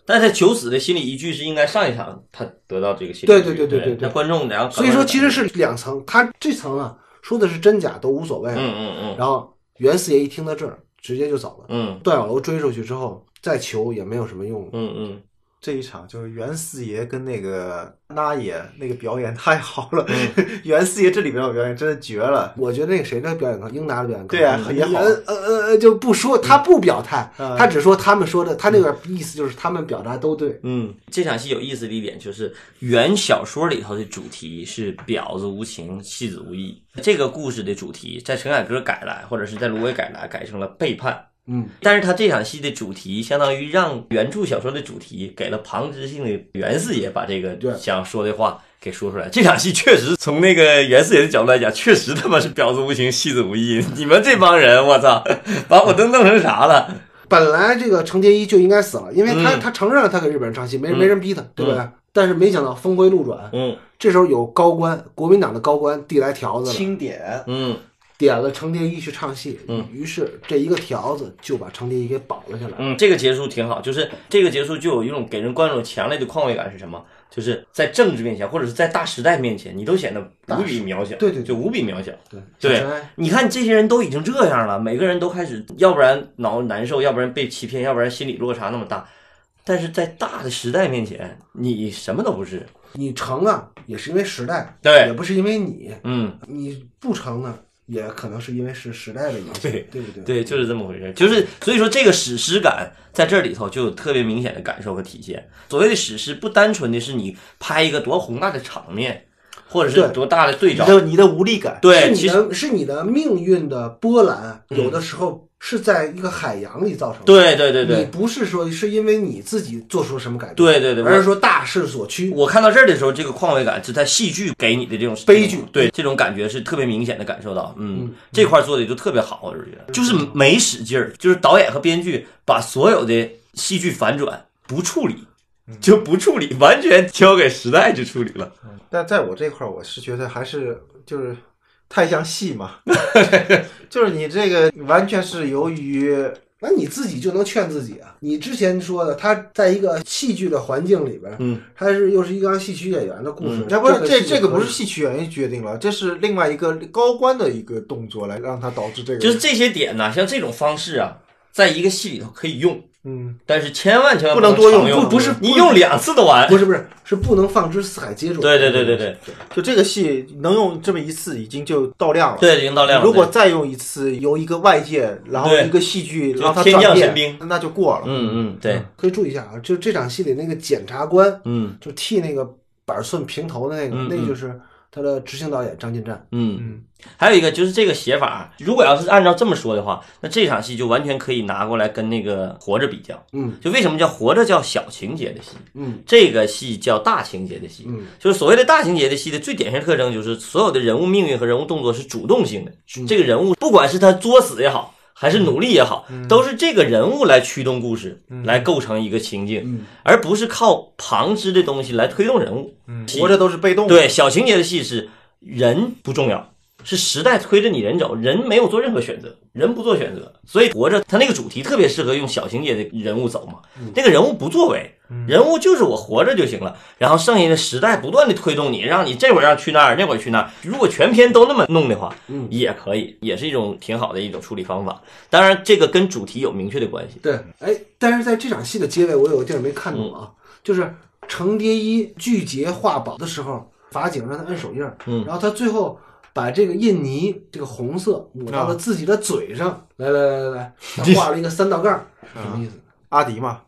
但是他求死的心理依据是应该上一场他得到这个心理对对对对对对那观众所以说其实是两层，他这层啊说的是真假都无所谓。嗯嗯嗯然后袁四爷一听到这儿，直接就走了。嗯段小楼追出去之后，再求也没有什么用。嗯嗯这一场就是袁四爷跟那个那爷那个表演太好了，嗯 袁四爷这里边的表演真的绝了。我觉得那个谁的表演更，英达的表演更对啊也好呃呃呃，就不说他不表态，嗯他只说他们说的，他那个意思就是他们表达都对。嗯，这场戏有意思的一点就是，原小说里头的主题是婊子无情，戏子无义。这个故事的主题在陈凯歌改来，或者是在芦苇改来，改成了背叛。嗯，但是他这场戏的主题，相当于让原著小说的主题给了旁支性的袁四爷把这个对。想说的话给说出来。这场戏确实从那个袁四爷的角度来讲，确实他妈是婊子无情，戏子无义。你们这帮人，我操，把我都弄成啥了？本来这个程蝶衣就应该死了，因为他、嗯他承认了他给日本人唱戏，没嗯。没人逼他，对不对？但是没想到峰回路转，嗯。这时候有高官，国民党的高官递来条子了，清点，嗯点了程蝶衣去唱戏，嗯于是这一个条子就把程蝶衣给保了下来。嗯，这个结束挺好，就是这个结束就有一种给人观众强烈的况味感是什么？就是在政治面前，或者是在大时代面前，你都显得无比渺小，对对对就无比渺小。对对你看这些人都已经这样了，每个人都开始，要不然脑难受，要不然被欺骗，要不然心理落差那么大。但是在大的时代面前，你什么都不是。你成啊，也是因为时代，对也不是因为你，嗯，你不成呢，也可能是因为是时代的影响，对对不对？对，就是这么回事。就是所以说，这个史诗感在这里头就有特别明显的感受和体现。所谓的史诗，不单纯的是你拍一个多宏大的场面，或者是对多大的对照。你的你的无力感，对，是你的是你的命运的波澜，嗯有的时候是在一个海洋里造成的。对对对对你，不是说是因为你自己做出了什么改变，对对对而是说大势所趋。我看到这儿的时候，这个况味感是在戏剧给你的这种悲剧对这种感觉是特别明显的感受到。嗯，这块儿做的就特别好，我是觉得，就是没使劲儿，就是导演和编剧把所有的戏剧反转不处理。就不处理，完全交给时代去处理了。但在我这块儿，我是觉得还是就是太像戏嘛，就是你这个完全是由于那你自己就能劝自己啊！你之前说的，他在一个戏剧的环境里边，嗯，他是又是一个戏曲演员的故事，这不是这这个不是戏曲演员决定了，这是另外一个高官的一个动作来让他导致这个。就是这些点呢，像这种方式啊，在一个戏里头可以用，嗯，但是千万千万不能多用，不不是你用两次都完。不是不是是不能放之四海皆准。对对对对对就这个戏能用这么一次，已经就到量了。对，已经到量了。如果再用一次，由一个外界，然后一个戏剧就让它天降转变神兵，那就过了。嗯嗯对，可以注意一下啊，就这场戏里那个检察官，嗯就剃那个板寸平头的那个，那就是他的执行导演张金站。嗯嗯，还有一个就是这个写法，如果要是按照这么说的话，那这场戏就完全可以拿过来跟那个《活着》比较。嗯就为什么叫《活着》叫小情节的戏，嗯这个戏叫大情节的戏。嗯就是所谓的大情节的戏的最典型特征，就是所有的人物命运和人物动作是主动性的。嗯这个人物不管是他作死也好，还是努力也好，嗯都是这个人物来驱动故事，来构成一个情境，嗯而不是靠旁支的东西来推动人物。活着都是被动的。对，小情节的戏是人不重要，是时代推着你人走，人没有做任何选择，人不做选择，所以活着他那个主题特别适合用小情节的人物走嘛。那个人物不作为，人物就是我活着就行了，然后剩下的时代不断的推动你，让你这会儿要去那儿，那会儿去那儿。如果全篇都那么弄的话，嗯。也可以，也是一种挺好的一种处理方法。当然，这个跟主题有明确的关系。对，哎，但是在这场戏的结尾，我有个地儿没看懂啊，就是程蝶衣拒绝画宝的时候，法警让他摁手印儿，嗯。然后他最后把这个印泥这个红色抹到了自己的嘴上，来来来来来，画了一个三道杠，什么意思？阿迪嘛，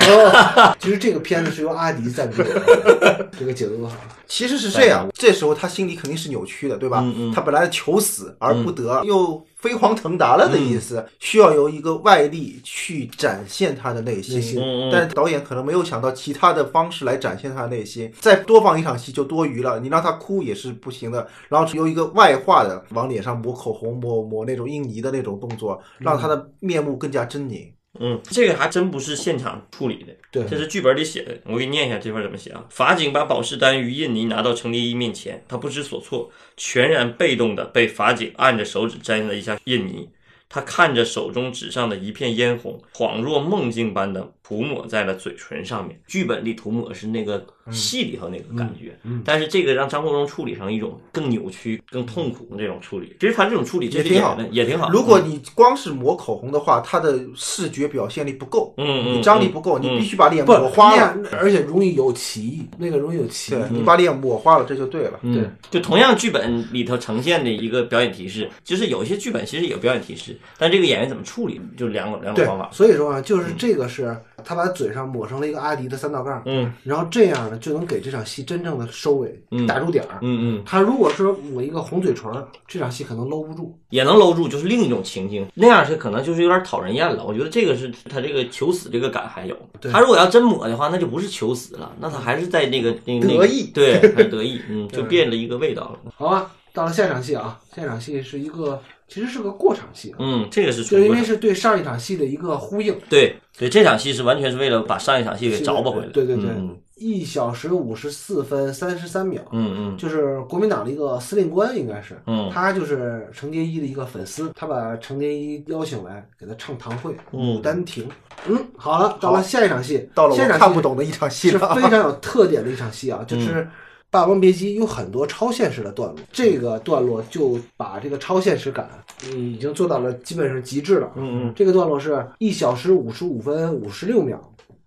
哦，其实这个片子是由阿迪赞助的，这个解读。其实是这样，这时候他心里肯定是扭曲的，对吧？嗯嗯他本来求死而不得，又飞黄腾达了的意思，需要由一个外力去展现他的内心。但是导演可能没有想到其他的方式来展现他的内心，再多放一场戏就多余了。你让他哭也是不行的，然后由一个外化的往脸上抹口红、抹抹那种印泥的那种动作，让他的面目更加狰狞。嗯，这个还真不是现场处理的，对这是剧本里写的。我给你念一下这块怎么写啊？法警把保释单于印尼拿到程蝶衣面前，他不知所措，全然被动的被法警按着手指沾了一下印泥。他看着手中纸上的一片嫣红，恍若梦境般的涂抹在了嘴唇上面。剧本里涂抹是那个戏里头那个感觉，但是这个让张国荣处理成一种更扭曲、更痛苦的这种处理。其实他这种处理其实也挺好的也挺好。如果你光是抹口红的话，他的视觉表现力不够，嗯嗯你张力不够，嗯你必须把脸抹花了。而且容易有歧义，那个容易有歧义。你把脸抹花了，这就对了。对，就同样剧本里头呈现的一个表演提示，就是有些剧本其实也有表演提示，但这个演员怎么处理，就两种两种方法，。所以说啊，就是这个是他把嘴上抹成了一个阿迪的三道杠，嗯然后这样呢就能给这场戏真正的收尾嗯打住点儿。嗯嗯，他如果说抹一个红嘴唇儿，这场戏可能搂不住。也能搂住，就是另一种情境，那样是可能就是有点讨人厌了。我觉得这个是他这个求死这个感还有。对他如果要真抹的话，那就不是求死了，那他还是在那个那个那个得意对，还得意，嗯，就变了一个味道了。好吧，到了下场戏啊，下场戏是一个其实是个过场戏啊，嗯，这个是就因为是对上一场戏的一个呼应。对对，这场戏是完全是为了把上一场戏给找补回来。对对对嗯，一小时五十四分三十三秒，嗯嗯就是国民党的一个司令官，应该是，嗯他就是程蝶衣的一个粉丝，他把程蝶衣邀请来给他唱堂会《嗯牡丹亭》。嗯，好了，到了下一场戏，到了我看不懂的一场戏是。非常有特点的一场戏啊，就是《霸王别姬》有很多超现实的段落，这个段落就把这个超现实感，嗯，已经做到了基本上极致了。嗯嗯这个段落是一小时五十五分五十六秒。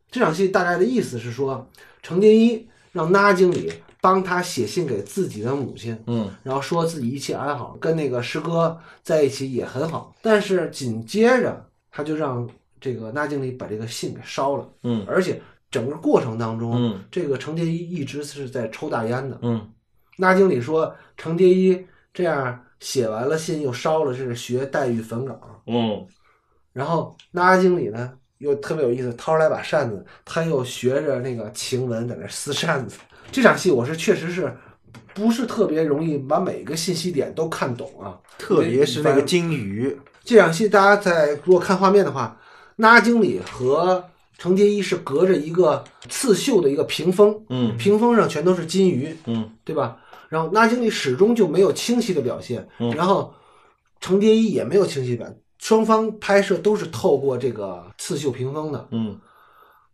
这场戏大概的意思是说，程蝶衣让那经理帮他写信给自己的母亲，嗯然后说自己一切安好，跟那个师哥在一起也很好。但是紧接着他就让这个那经理把这个信给烧了，嗯而且整个过程当中，嗯这个程蝶衣一直是在抽大烟的。嗯那经理说，程蝶衣这样写完了信又烧了，这是学黛玉焚稿。嗯然后那经理呢又特别有意思，掏出来把扇子，他又学着那个晴雯在那撕扇子。这场戏我是确实是不是特别容易把每个信息点都看懂啊，特别是那个金鱼，这场戏大家在如果看画面的话，那经理和程蝶衣是隔着一个刺绣的一个屏风，嗯。屏风上全都是金鱼，嗯。对吧？然后那经理始终就没有清晰的表现，嗯。然后程蝶衣也没有清晰的表，双方拍摄都是透过这个刺绣屏风的。嗯。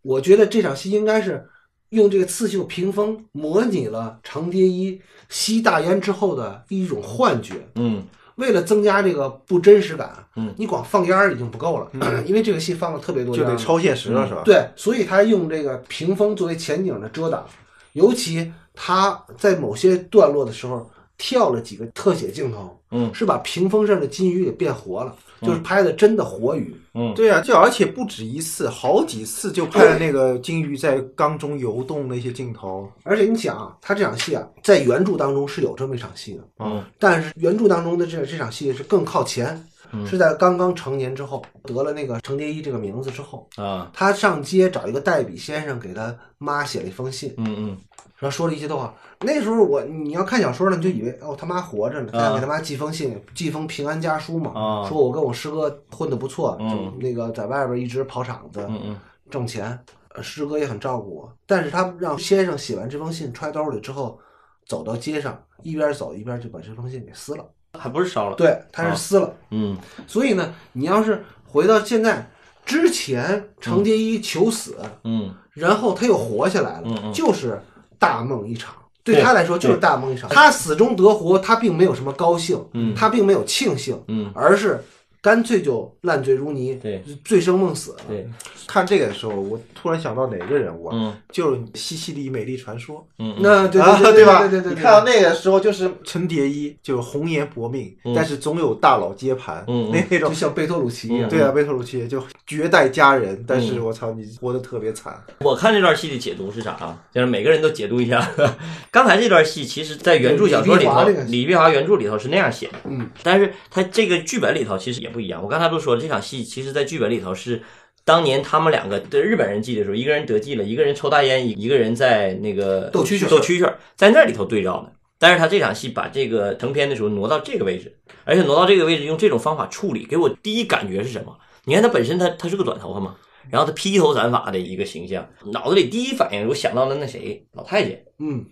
我觉得这场戏应该是用这个刺绣屏风模拟了程蝶衣吸大烟之后的一种幻觉，嗯为了增加这个不真实感，嗯，你光放烟儿已经不够了，因为这个戏放了特别多，就得超现实了，是吧？对，所以他用这个屏风作为前景的遮挡，尤其他在某些段落的时候跳了几个特写镜头，嗯。是把屏风上的金鱼给变活了，就是拍的真的活鱼。嗯，对啊，就而且不止一次，好几次就拍了那个金鱼在缸中游动那些镜头。而且你想啊，他这场戏啊，在原著当中是有这么一场戏的，嗯，但是原著当中的这这场戏是更靠前，是在刚刚成年之后得了那个程蝶衣这个名字之后，啊，他上街找一个代笔先生给他妈写了一封信，嗯嗯然后说了一些的话。那时候我你要看小说呢，你就以为哦他妈活着呢，他想给他妈寄封信，寄封平安家书嘛，啊说我跟我师哥混的不错，嗯就那个在外边一直跑场子，嗯嗯挣钱，呃师哥也很照顾我。但是他让先生写完这封信揣兜里之后，走到街上，一边走一边就把这封信给撕了。还不是烧了，对，他是撕了。嗯所以呢，你要是回到现在之前，程蝶衣求死，嗯然后他又活下来了，嗯嗯就是大梦一场。对对他来说就是大梦一场，他死中得活，他并没有什么高兴，嗯。他并没有庆幸，嗯，而是干脆就烂醉如泥，对，醉生梦死了。对，看这个的时候，我突然想到哪个人物啊？嗯就是《西西里美丽传说》嗯嗯那对啊，对对吧？对对对看到那个时候，就是陈蝶衣，就是红颜薄命，嗯但是总有大佬接盘，嗯嗯那那种就。像贝托鲁奇一样。对啊，贝托鲁奇就绝代佳人，但是嗯我操，你活得特别惨。我看这段戏的解读是啥啊？就是每个人都解读一下。刚才这段戏，其实在原著小说里头李碧华这个，李碧华原著里头是那样写的，嗯，但是他这个剧本里头其实也不一样。我刚才不是说了，这场戏其实在剧本里头是当年他们两个的日本人记的时候，一个人得记了，一个人抽大烟，一一个人在那个斗蛐蛐斗蛐蛐，在那里头对照的。但是他这场戏把这个成片的时候挪到这个位置，而且挪到这个位置用这种方法处理，给我第一感觉是什么？你看他本身他他是个短头发嘛，然后他披头散发的一个形象，脑子里第一反应我想到了那谁老太监，嗯，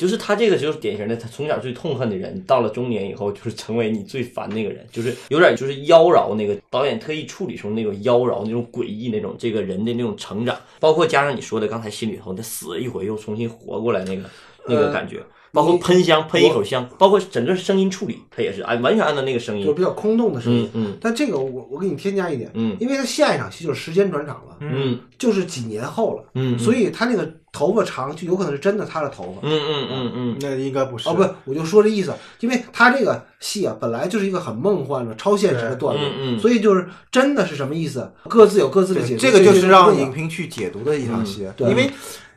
就是他这个就是典型的，他从小最痛恨的人，到了中年以后就是成为你最烦那个人，就是有点就是妖娆那个导演特意处理出那种妖娆那种诡异那种这个人的那种成长，包括加上你说的刚才心里头他死一回又重新活过来那个那个感觉。包括喷香喷一口香，包括整个声音处理，它也是按完全按照那个声音，就比较空洞的声音。嗯。嗯。但这个我我给你添加一点，嗯。因为它下一场戏就是时间转场了，嗯。就是几年后了，嗯，所以他那个头发长就有可能是真的他的头发。嗯嗯嗯嗯。那应该不是。哦，不，我就说这意思，因为他这个戏啊，本来就是一个很梦幻的、超现实的段落，嗯嗯所以就是真的是什么意思？各自有各自的解，读，这个就是让影评去解读的一场戏，对。因为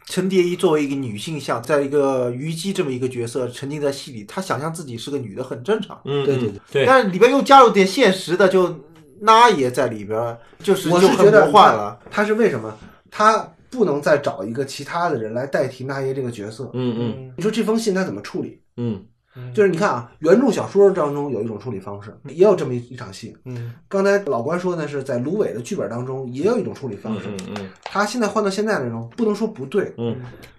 陈蝶衣作为一个女性像，在一个虞姬这么一个角色沉浸在戏里，她想象自己是个女的很正常，嗯，对对对对，但是里边又加入点现实的，就那爷在里边，就是我就觉得魔幻了。他是为什么？他不能再找一个其他的人来代替那耶这个角色。嗯嗯你说这封信他怎么处理？嗯就是你看啊，原著小说当中有一种处理方式，也有这么一一场戏。嗯，刚才老关说呢，是在芦苇的剧本当中也有一种处理方嗯式。嗯嗯他现在换到现在这种，不能说不对，嗯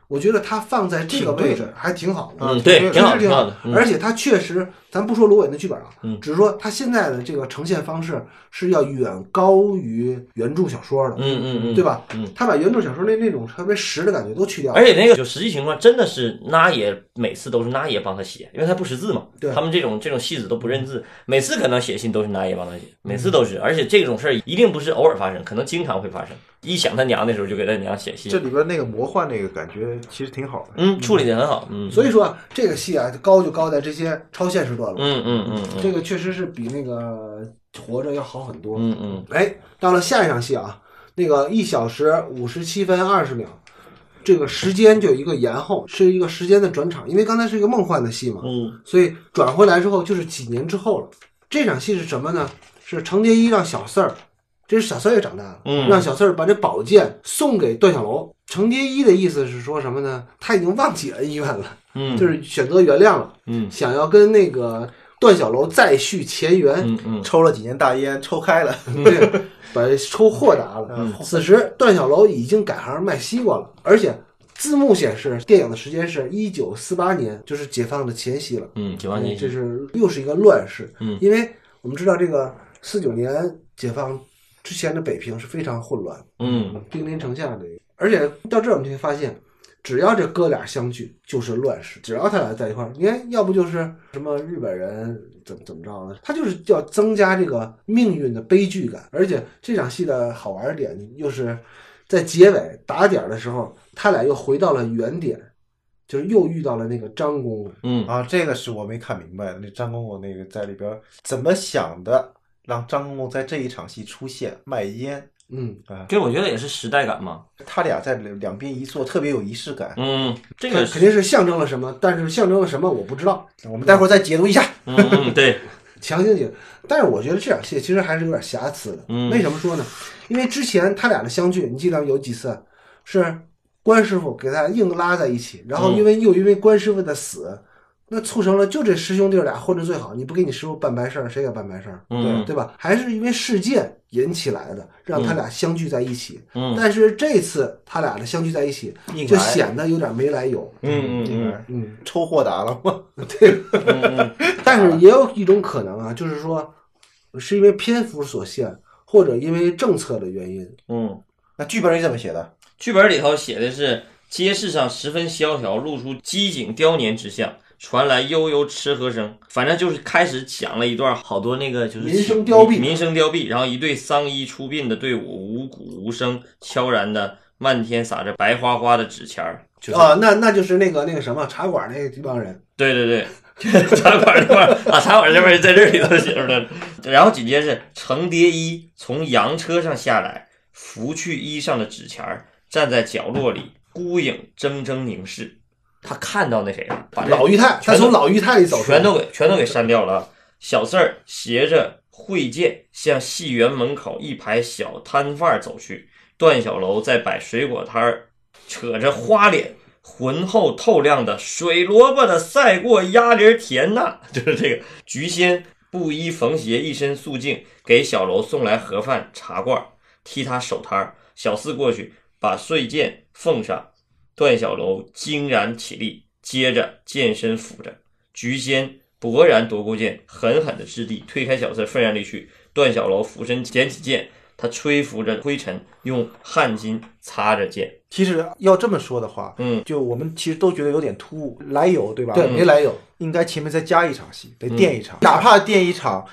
我觉得他放在这个位置还挺好的。嗯，对，挺好挺好的，嗯而且他确实，咱不说芦苇的剧本啊，嗯只是说他现在的这个呈现方式是要远高于原著小说的，嗯嗯嗯，对吧？嗯他把原著小说那那种特别实的感觉都去掉了，而且那个就实际情况真的是那也每次都是那也帮他写，因为他不识字嘛。对他们这种这种戏子都不认字，每次可能写信都是那也帮他写，每次都是。而且这种事儿一定不是偶尔发生，可能经常会发生。一想他娘的时候就给他娘写信这，里边那个魔幻那个感觉其实挺好的。嗯，处理的很好，嗯，所以说啊这个戏啊高就高在这些超现实段落，嗯嗯嗯嗯这个确实是比那个活着要好很多。嗯嗯哎，到了下一场戏啊，那个一小时五十七分二十秒，这个时间就有一个延后，是一个时间的转场，因为刚才是一个梦幻的戏嘛，嗯所以转回来之后就是几年之后了。这场戏是什么呢？是程蝶衣让小四儿，这是小四儿也长大了，嗯让小四儿把这宝剑送给段小楼。程蝶衣的意思是说什么呢？他已经忘记恩怨了，嗯，就是选择原谅了，嗯想要跟那个段小楼再续前缘。嗯嗯抽了几年大烟，抽开了。对，把抽豁达了。嗯 此时段小楼已经改行卖西瓜了，而且字幕显示电影的时间是一九四八年，就是解放的前夕了。嗯，解放前夕，这是又是一个乱世。嗯因为我们知道这个四九年解放之前的北平是非常混乱，嗯兵临城下的。而且到这儿我们就会发现，只要这哥俩相聚就是乱世，只要他俩在一块儿，你看，要不就是什么日本人怎么怎么着的，他就是要增加这个命运的悲剧感。而且这场戏的好玩儿点又是在结尾打点儿的时候，他俩又回到了原点，就是又遇到了那个张公公。嗯，啊，这个是我没看明白，那张公公那个在里边儿怎么想的，让张公公在这一场戏出现卖烟，嗯，这我觉得也是时代感嘛。他俩在两两边一坐，特别有仪式感。嗯，这个肯定是象征了什么，但是象征了什么我不知道，我们待会儿再解读一下。嗯嗯对，强行解。但是我觉得这场戏其实还是有点瑕疵的。嗯为什么说呢？因为之前他俩的相聚，你记得有几次是关师傅给他硬拉在一起，然后嗯因为又因为关师傅的死，那促成了就这师兄弟俩混的最好，你不给你师傅办白事儿，谁给办白事儿？嗯对吧？还是因为事件引起来的，让他俩相聚在一起。嗯但是这次他俩的相聚在一起，就显得有点没来由。嗯嗯嗯嗯，抽豁达了吗？嗯嗯 但是也有一种可能啊，就是说，是因为篇幅所限，或者因为政策的原因。嗯，那剧本里怎么写的？剧本里头写的是街市上十分萧条，露出机警刁年之象。传来悠悠吃喝声，反正就是开始讲了一段好多那个就是民生凋敝民生凋敝，然后一队丧衣出殡的队伍无鼓无声，悄然的漫天撒着白花花的纸钱儿，就是啊，那那就是那个那个什么茶馆那一帮人，对对对，茶馆那块儿啊，茶馆这边在这里头写着的。然后紧接着，程蝶衣从洋车上下来，拂去衣上的纸钱儿，站在角落里，孤影怔怔凝视。他看到那谁了，把老裕泰，他全从老裕泰里走出来全，都给全都给删掉了。小四儿携着慧剑向戏园门口一排小摊贩儿走去，段小楼在摆水果摊儿，扯着花脸，浑厚透亮的水萝卜的赛过鸭梨甜呐，就是这个菊仙布衣缝鞋，一身素净，给小楼送来盒饭茶罐儿，替他守摊儿。小四过去把碎剑奉上，段小楼惊然起立，接着剑身抚着。菊仙勃然夺过剑，狠狠的支地，推开小四，愤然离去。段小楼俯身捡起剑，他吹拂着灰尘，用汗巾擦着剑。其实要这么说的话，嗯，就我们其实都觉得有点突兀，来由对吧？对，没来由。应该前面再加一场戏，得嗯垫一场，哪怕垫一场。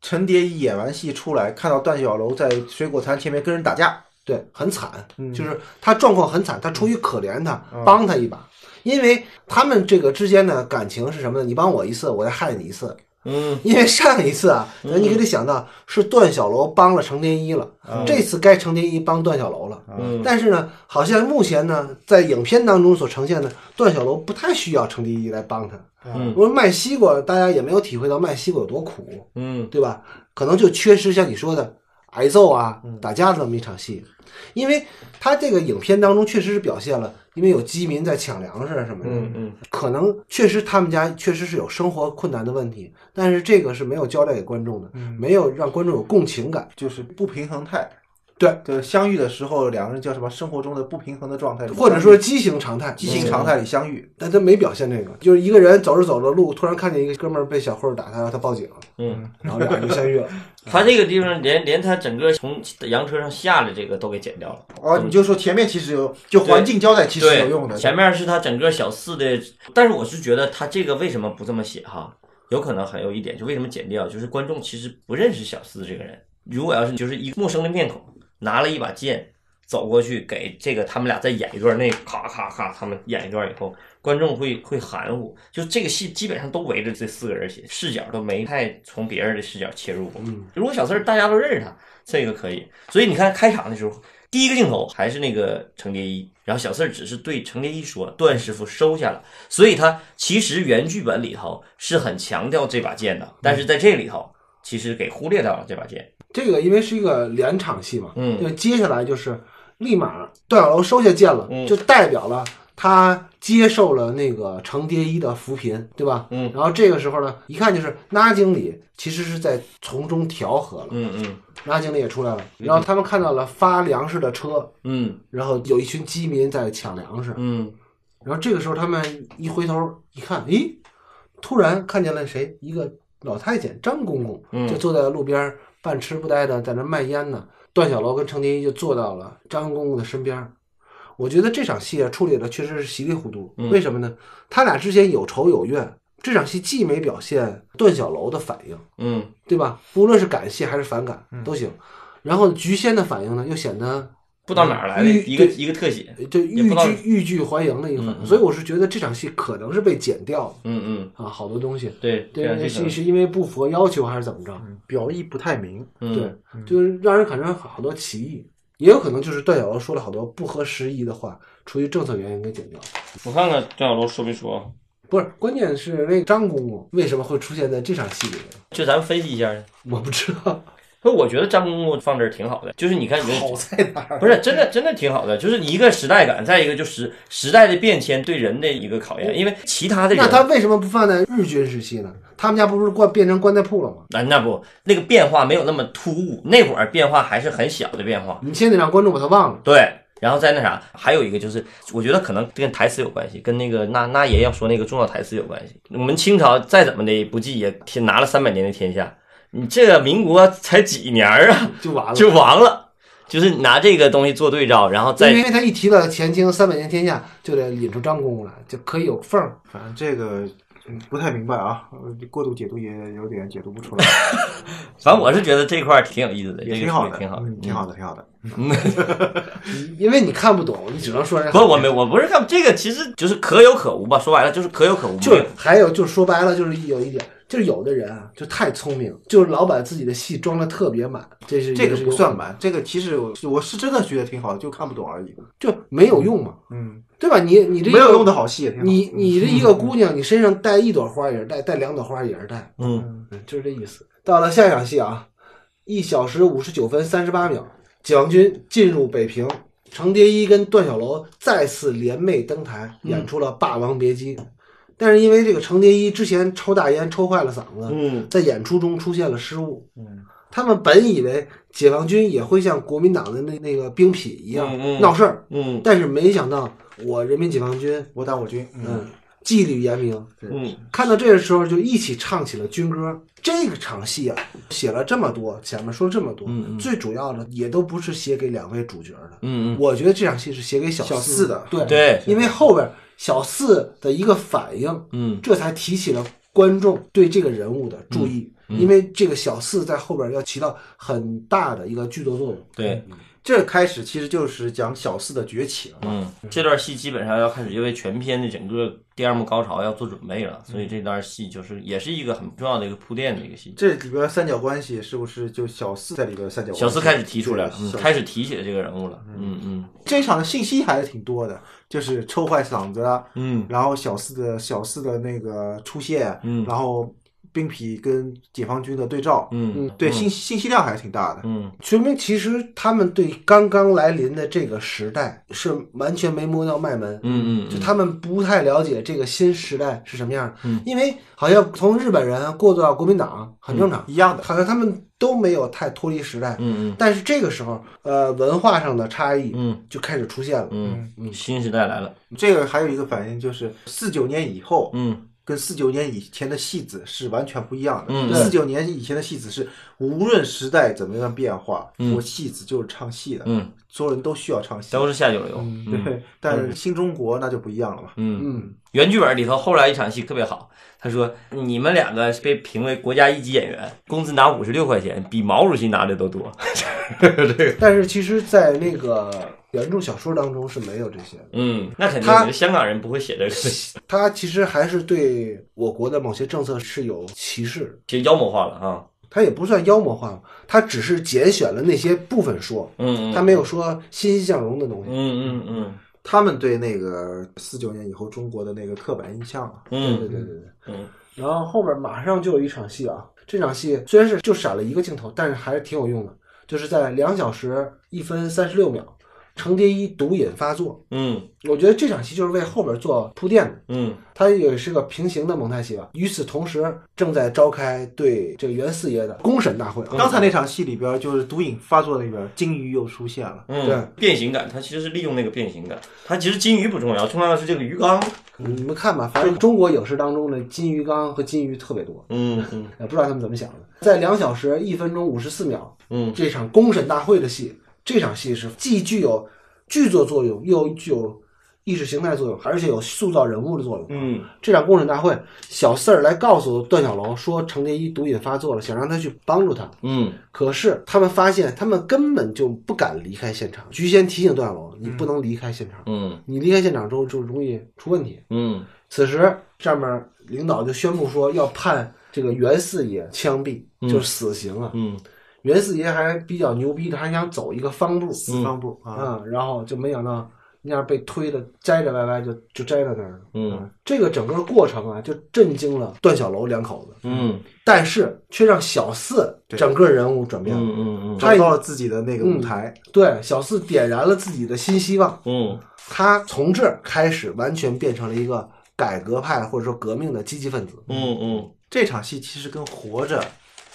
陈蝶衣演完戏出来，看到段小楼在水果摊前面跟人打架，对，很惨，嗯就是他状况很惨，他出于可怜他，嗯帮他一把，因为他们这个之间的感情是什么呢？你帮我一次，我再害你一次。嗯因为上一次啊，咱你可得想到是段小楼帮了程蝶衣了，嗯这次该程蝶衣帮段小楼了。嗯但是呢，好像目前呢，在影片当中所呈现的段小楼不太需要程蝶衣来帮他。嗯因为卖西瓜，大家也没有体会到卖西瓜有多苦，嗯对吧？可能就缺失像你说的挨揍啊、嗯打架的这么一场戏。因为他这个影片当中确实是表现了，因为有饥民在抢粮食什么的，嗯嗯可能确实他们家确实是有生活困难的问题，但是这个是没有交代给观众的，嗯没有让观众有共情感。就是不平衡态。对，就是，相遇的时候，两个人叫什么？生活中的不平衡的状态，或者说畸形常态，畸形常态里相遇。但他没表现这个，就是一个人走着走着路，突然看见一个哥们儿被小混儿打他，他报警，嗯，然后俩人就相遇了。他这个地方连连他整个从洋车上下来这个都给剪掉了。哦，你就说前面其实有，就环境交代其实，有用的。前面是他整个小四的，但是我是觉得他这个为什么不这么写哈？有可能还有一点，就为什么剪掉，就是观众其实不认识小四这个人。如果要是就是一个陌生的面孔，拿了一把剑走过去给这个他们俩再演一段，那咔咔咔他们演一段以后，观众会会含糊。就这个戏基本上都围着这四个人写，视角都没太从别人的视角切入过。嗯，如果小四儿大家都认识他，这个可以。所以你看开场的时候，第一个镜头还是那个程蝶衣，然后小四儿只是对程蝶衣说：“段师傅收下了。”所以他其实原剧本里头是很强调这把剑的，但是在这里头其实给忽略掉了这把剑。这个因为是一个连场戏嘛，嗯。就接下来就是立马段小楼收下剑了，嗯。就代表了他接受了那个程蝶衣的扶贫，对吧？嗯。然后这个时候呢，一看就是那经理其实是在从中调和了，嗯嗯。那经理也出来了，然后他们看到了发粮食的车，嗯。然后有一群饥民在抢粮食，嗯。然后这个时候他们一回头一看，咦，突然看见了谁？一个老太监张公公，嗯。就坐在路边半吃不呆的在那卖烟呢。段小楼跟程蝶衣就坐到了张公公的身边。我觉得这场戏啊处理的确实是稀里糊涂。为什么呢？他俩之间有仇有怨，这场戏既没表现段小楼的反应，嗯对吧？无论是感谢还是反感都行。然后菊仙的反应呢，又显得不知道哪儿来的一个一个特写，就欲拒欲拒还迎的一个反应。所以我是觉得这场戏可能是被剪掉的嗯嗯，啊，好多东西。对，对，这个是是因为不符合要求还是怎么着？表意不太明。嗯对，就是让人产生好多歧义，也有可能就是段小楼说了好多不合时宜的话，出于政策原因给剪掉。我看看段小楼说没说，不是，关键是那个张公公为什么会出现在这场戏里面？就咱们分析一下。我不知道。不，我觉得张公公放这儿挺好的，就是你看，你就好在哪儿？不是真的，真的挺好的，就是一个时代感，再一个就时时代的变迁对人的一个考验。因为其他的人，那他为什么不放在日军时期呢？他们家不是关变成棺材铺了吗？啊那不那个变化没有那么突兀，那会儿变化还是很小的变化。你现在让观众把他忘了。对，然后再那啥，还有一个就是，我觉得可能跟台词有关系，跟那个那那爷要说那个重要台词有关系。我们清朝再怎么的不济，也天拿了三百年的天下，你这个民国才几年儿啊，就完了，就完了。就是拿这个东西做对照，然后再因为他一提到前清三百年天下，就得引出张公公来，就可以有缝儿。反正这个嗯不太明白啊，呃过度解读也有点解读不出来，反正我是觉得这块儿挺有意思的，也挺好的，挺好的，嗯挺好的，挺好的。因为你看不懂，你只能说人不是我没，我不是看这个，其实就是可有可无吧。说白了就是可有可无。就是还有就是说白了，就是有一点，就是有的人啊，就太聪明，就是老把自己的戏装的特别满，这是这个不算满，这个其实我我是真的觉得挺好的，就看不懂而已。就没有用嘛，嗯，对吧？你你这没有用的好戏也挺好。你你这一个姑娘，你身上带一朵花也是带，带两朵花也是带，嗯嗯，就是这意思。到了下一场戏啊，一小时五十九分三十八秒，解放军进入北平，程蝶衣跟段小楼再次联袂登台，演出了《霸王别姬》但是因为这个程蝶衣之前抽大烟抽坏了嗓子，嗯在演出中出现了失误。嗯，他们本以为解放军也会像国民党的那那个兵痞一样嗯嗯闹事儿，嗯但是没想到我人民解放军，我党我军，嗯，纪律严明。嗯看到这个时候，就一起唱起了军歌。这个场戏啊，写了这么多，前面说了这么多，嗯嗯最主要的也都不是写给两位主角的。嗯我觉得这场戏是写给小小四四的对对因为后边小四的一个反应，嗯这才提起了观众对这个人物的注意。嗯因为这个小四在后边要起到很大的一个剧作作用。对，这开始其实就是讲小四的崛起了嘛。嗯，这段戏基本上要开始，因为全篇的整个第二幕高潮要做准备了，所以这段戏就是也是一个很重要的一个铺垫的一个戏。这里边三角关系是不是就小四在里边三角关系？小四开始提出来了，嗯开始提起了这个人物了，嗯嗯这场的信息还是挺多的，就是抽坏嗓子啊，嗯然后小四的小四的那个出现，嗯然后兵痞跟解放军的对照，嗯对信信息量还是挺大的。嗯。说明其实他们对刚刚来临的这个时代是完全没摸到脉门。嗯嗯，就他们不太了解这个新时代是什么样的，因为好像从日本人过渡到国民党很正常，一样的，好像他们都没有太脱离时代。嗯嗯。但是这个时候，呃，文化上的差异嗯。就开始出现了。嗯嗯，新时代来了，这个还有一个反应就是四九年以后，嗯跟四九年以前的戏子是完全不一样的。嗯四九年以前的戏子是无论时代怎么样变化，嗯我戏子就是唱戏的，嗯，所有人都需要唱戏。都是下九流，嗯对，但是新中国那就不一样了嘛。嗯。嗯，原剧本里头后来一场戏特别好，他说你们两个被评为国家一级演员，工资拿五十六块钱，比毛主席拿的都多。但是其实，在那个原著小说当中是没有这些的。嗯，那肯定他，香港人不会写这个，他其实还是对我国的某些政策是有歧视的。就妖魔化了啊。他也不算妖魔化，他只是拣选了那些部分说，嗯他没有说欣欣向荣的东西。嗯嗯嗯他们对那个四九年以后中国的那个刻板印象啊，对嗯对对对对。嗯然后后面马上就有一场戏啊，这场戏虽然是就闪了一个镜头，但是还是挺有用的，就是在两小时一分三十六秒，程蝶衣毒瘾发作。嗯我觉得这场戏就是为后边做铺垫的，嗯它也是个平行的蒙太奇吧。与此同时，正在召开对这个袁四爷的公审大会啊。刚才那场戏里边，就是毒瘾发作那边，金鱼又出现了。嗯，对变形感，它其实是利用那个变形感，它其实金鱼不重要，重要的是这个鱼缸。你们看吧，反正中国影视当中的金鱼缸和金鱼特别多，嗯嗯也不知道他们怎么想的。在两小时一分钟五十四秒嗯这场公审大会的戏，这场戏是既具有剧作作用，又具有意识形态作用，而且有塑造人物的作用。嗯这场公审大会，小四儿来告诉段小楼说程蝶衣毒瘾发作了，想让他去帮助他。嗯可是他们发现，他们根本就不敢离开现场。菊仙提醒段小楼，你不能离开现场，嗯你离开现场之后就容易出问题。嗯此时，上面领导就宣布说要判这个袁四爷枪毙，就是死刑啊。嗯袁四爷还比较牛逼，他还想走一个方步四方步啊，啊、然后就没想到那样被推的摘着歪歪就就摘到那儿了。嗯啊这个整个过程啊，就震惊了段小楼两口子，嗯但是却让小四整个人物转变了。嗯嗯嗯找到了自己的那个舞台。对，小四点燃了自己的新希望，嗯他从这儿开始完全变成了一个改革派或者说革命的积极分子。嗯嗯，这场戏其实跟《活着》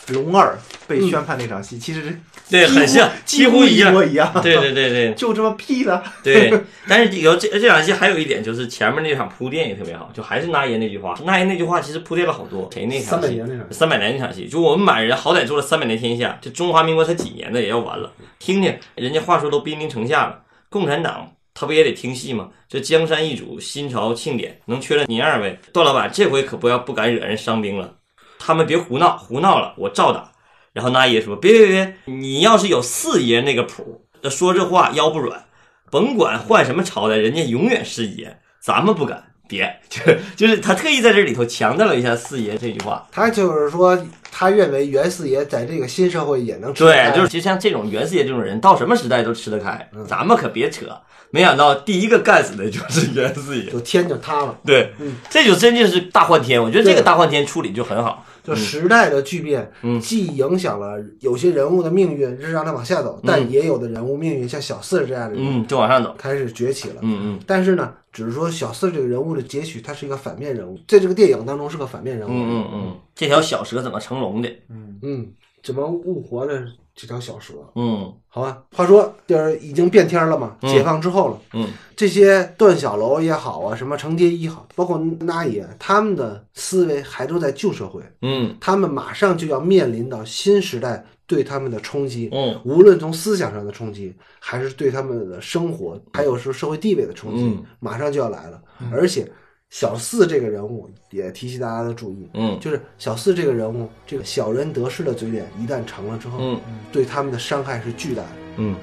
龙二被宣判那场戏其实是对，很像，几乎一。模一样，对对对对 就这么屁了。对，但是有这这场戏还有一点就是前面那场铺垫也特别好，就还是那爷那句话，那爷那句话其实铺垫了好多。谁那场300戏？年那场三百年那场戏，就我们满人好歹做了三百年天下，这中华民国才几年的也要完了。听听人家话说都兵临城下了，共产党他不也得听戏吗？这江山易主，新朝庆典能缺了您二位？段老板这回可不要不敢惹人伤兵了，他们别胡闹，胡闹了我照打。然后那爷说：“别别别，你要是有四爷那个谱，说这话腰不软，甭管换什么朝代，人家永远是爷，咱们不敢。别，就就是他特意在这里头强调了一下四爷这句话。他就是说，他认为袁四爷在这个新社会也能吃得开对，就是其实像这种袁四爷这种人，到什么时代都吃得开，咱们可别扯。没想到第一个干死的就是袁四爷，就天就塌了。对，这就真就是大换天。我觉得这个大换天处理就很好。就时代的巨变，嗯既影响了有些人物的命运，是让他往下走，但嗯也有的人物命运像小四这样的人嗯，就往上走。开始崛起了。嗯嗯但是呢，只是说小四这个人物的结局，他是一个反面人物，在这个电影当中是个反面人物。嗯嗯嗯，这条小蛇怎么成龙的？嗯嗯，怎么误活了这条小蛇？嗯好吧，话说就是已经变天了嘛，嗯解放之后了，嗯这些段小楼也好啊，什么程蝶衣好，包括那也，他们的思维还都在旧社会，嗯他们马上就要面临到新时代对他们的冲击，嗯无论从思想上的冲击，还是对他们的生活，还有是社会地位的冲击，嗯马上就要来了。而且小四这个人物也提醒大家的注意，嗯就是小四这个人物，这个小人得势的嘴脸一旦成了之后，嗯对他们的伤害是巨大的。嗯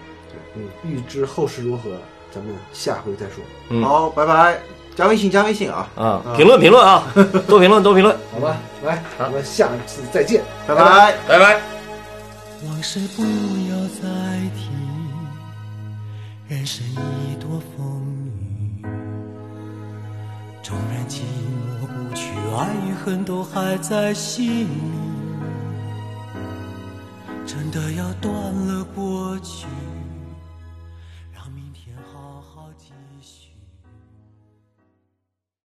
嗯，预知后事如何，咱们下回再说，嗯好，拜拜，加微信，加微信啊，啊，评论评论啊，多评论多评论，好吧？来，我们下次再见，拜拜。拜拜。往事不要再提，人生已多风雨。纵然寂寞不去，爱与恨都还在心里。真的要断了过去，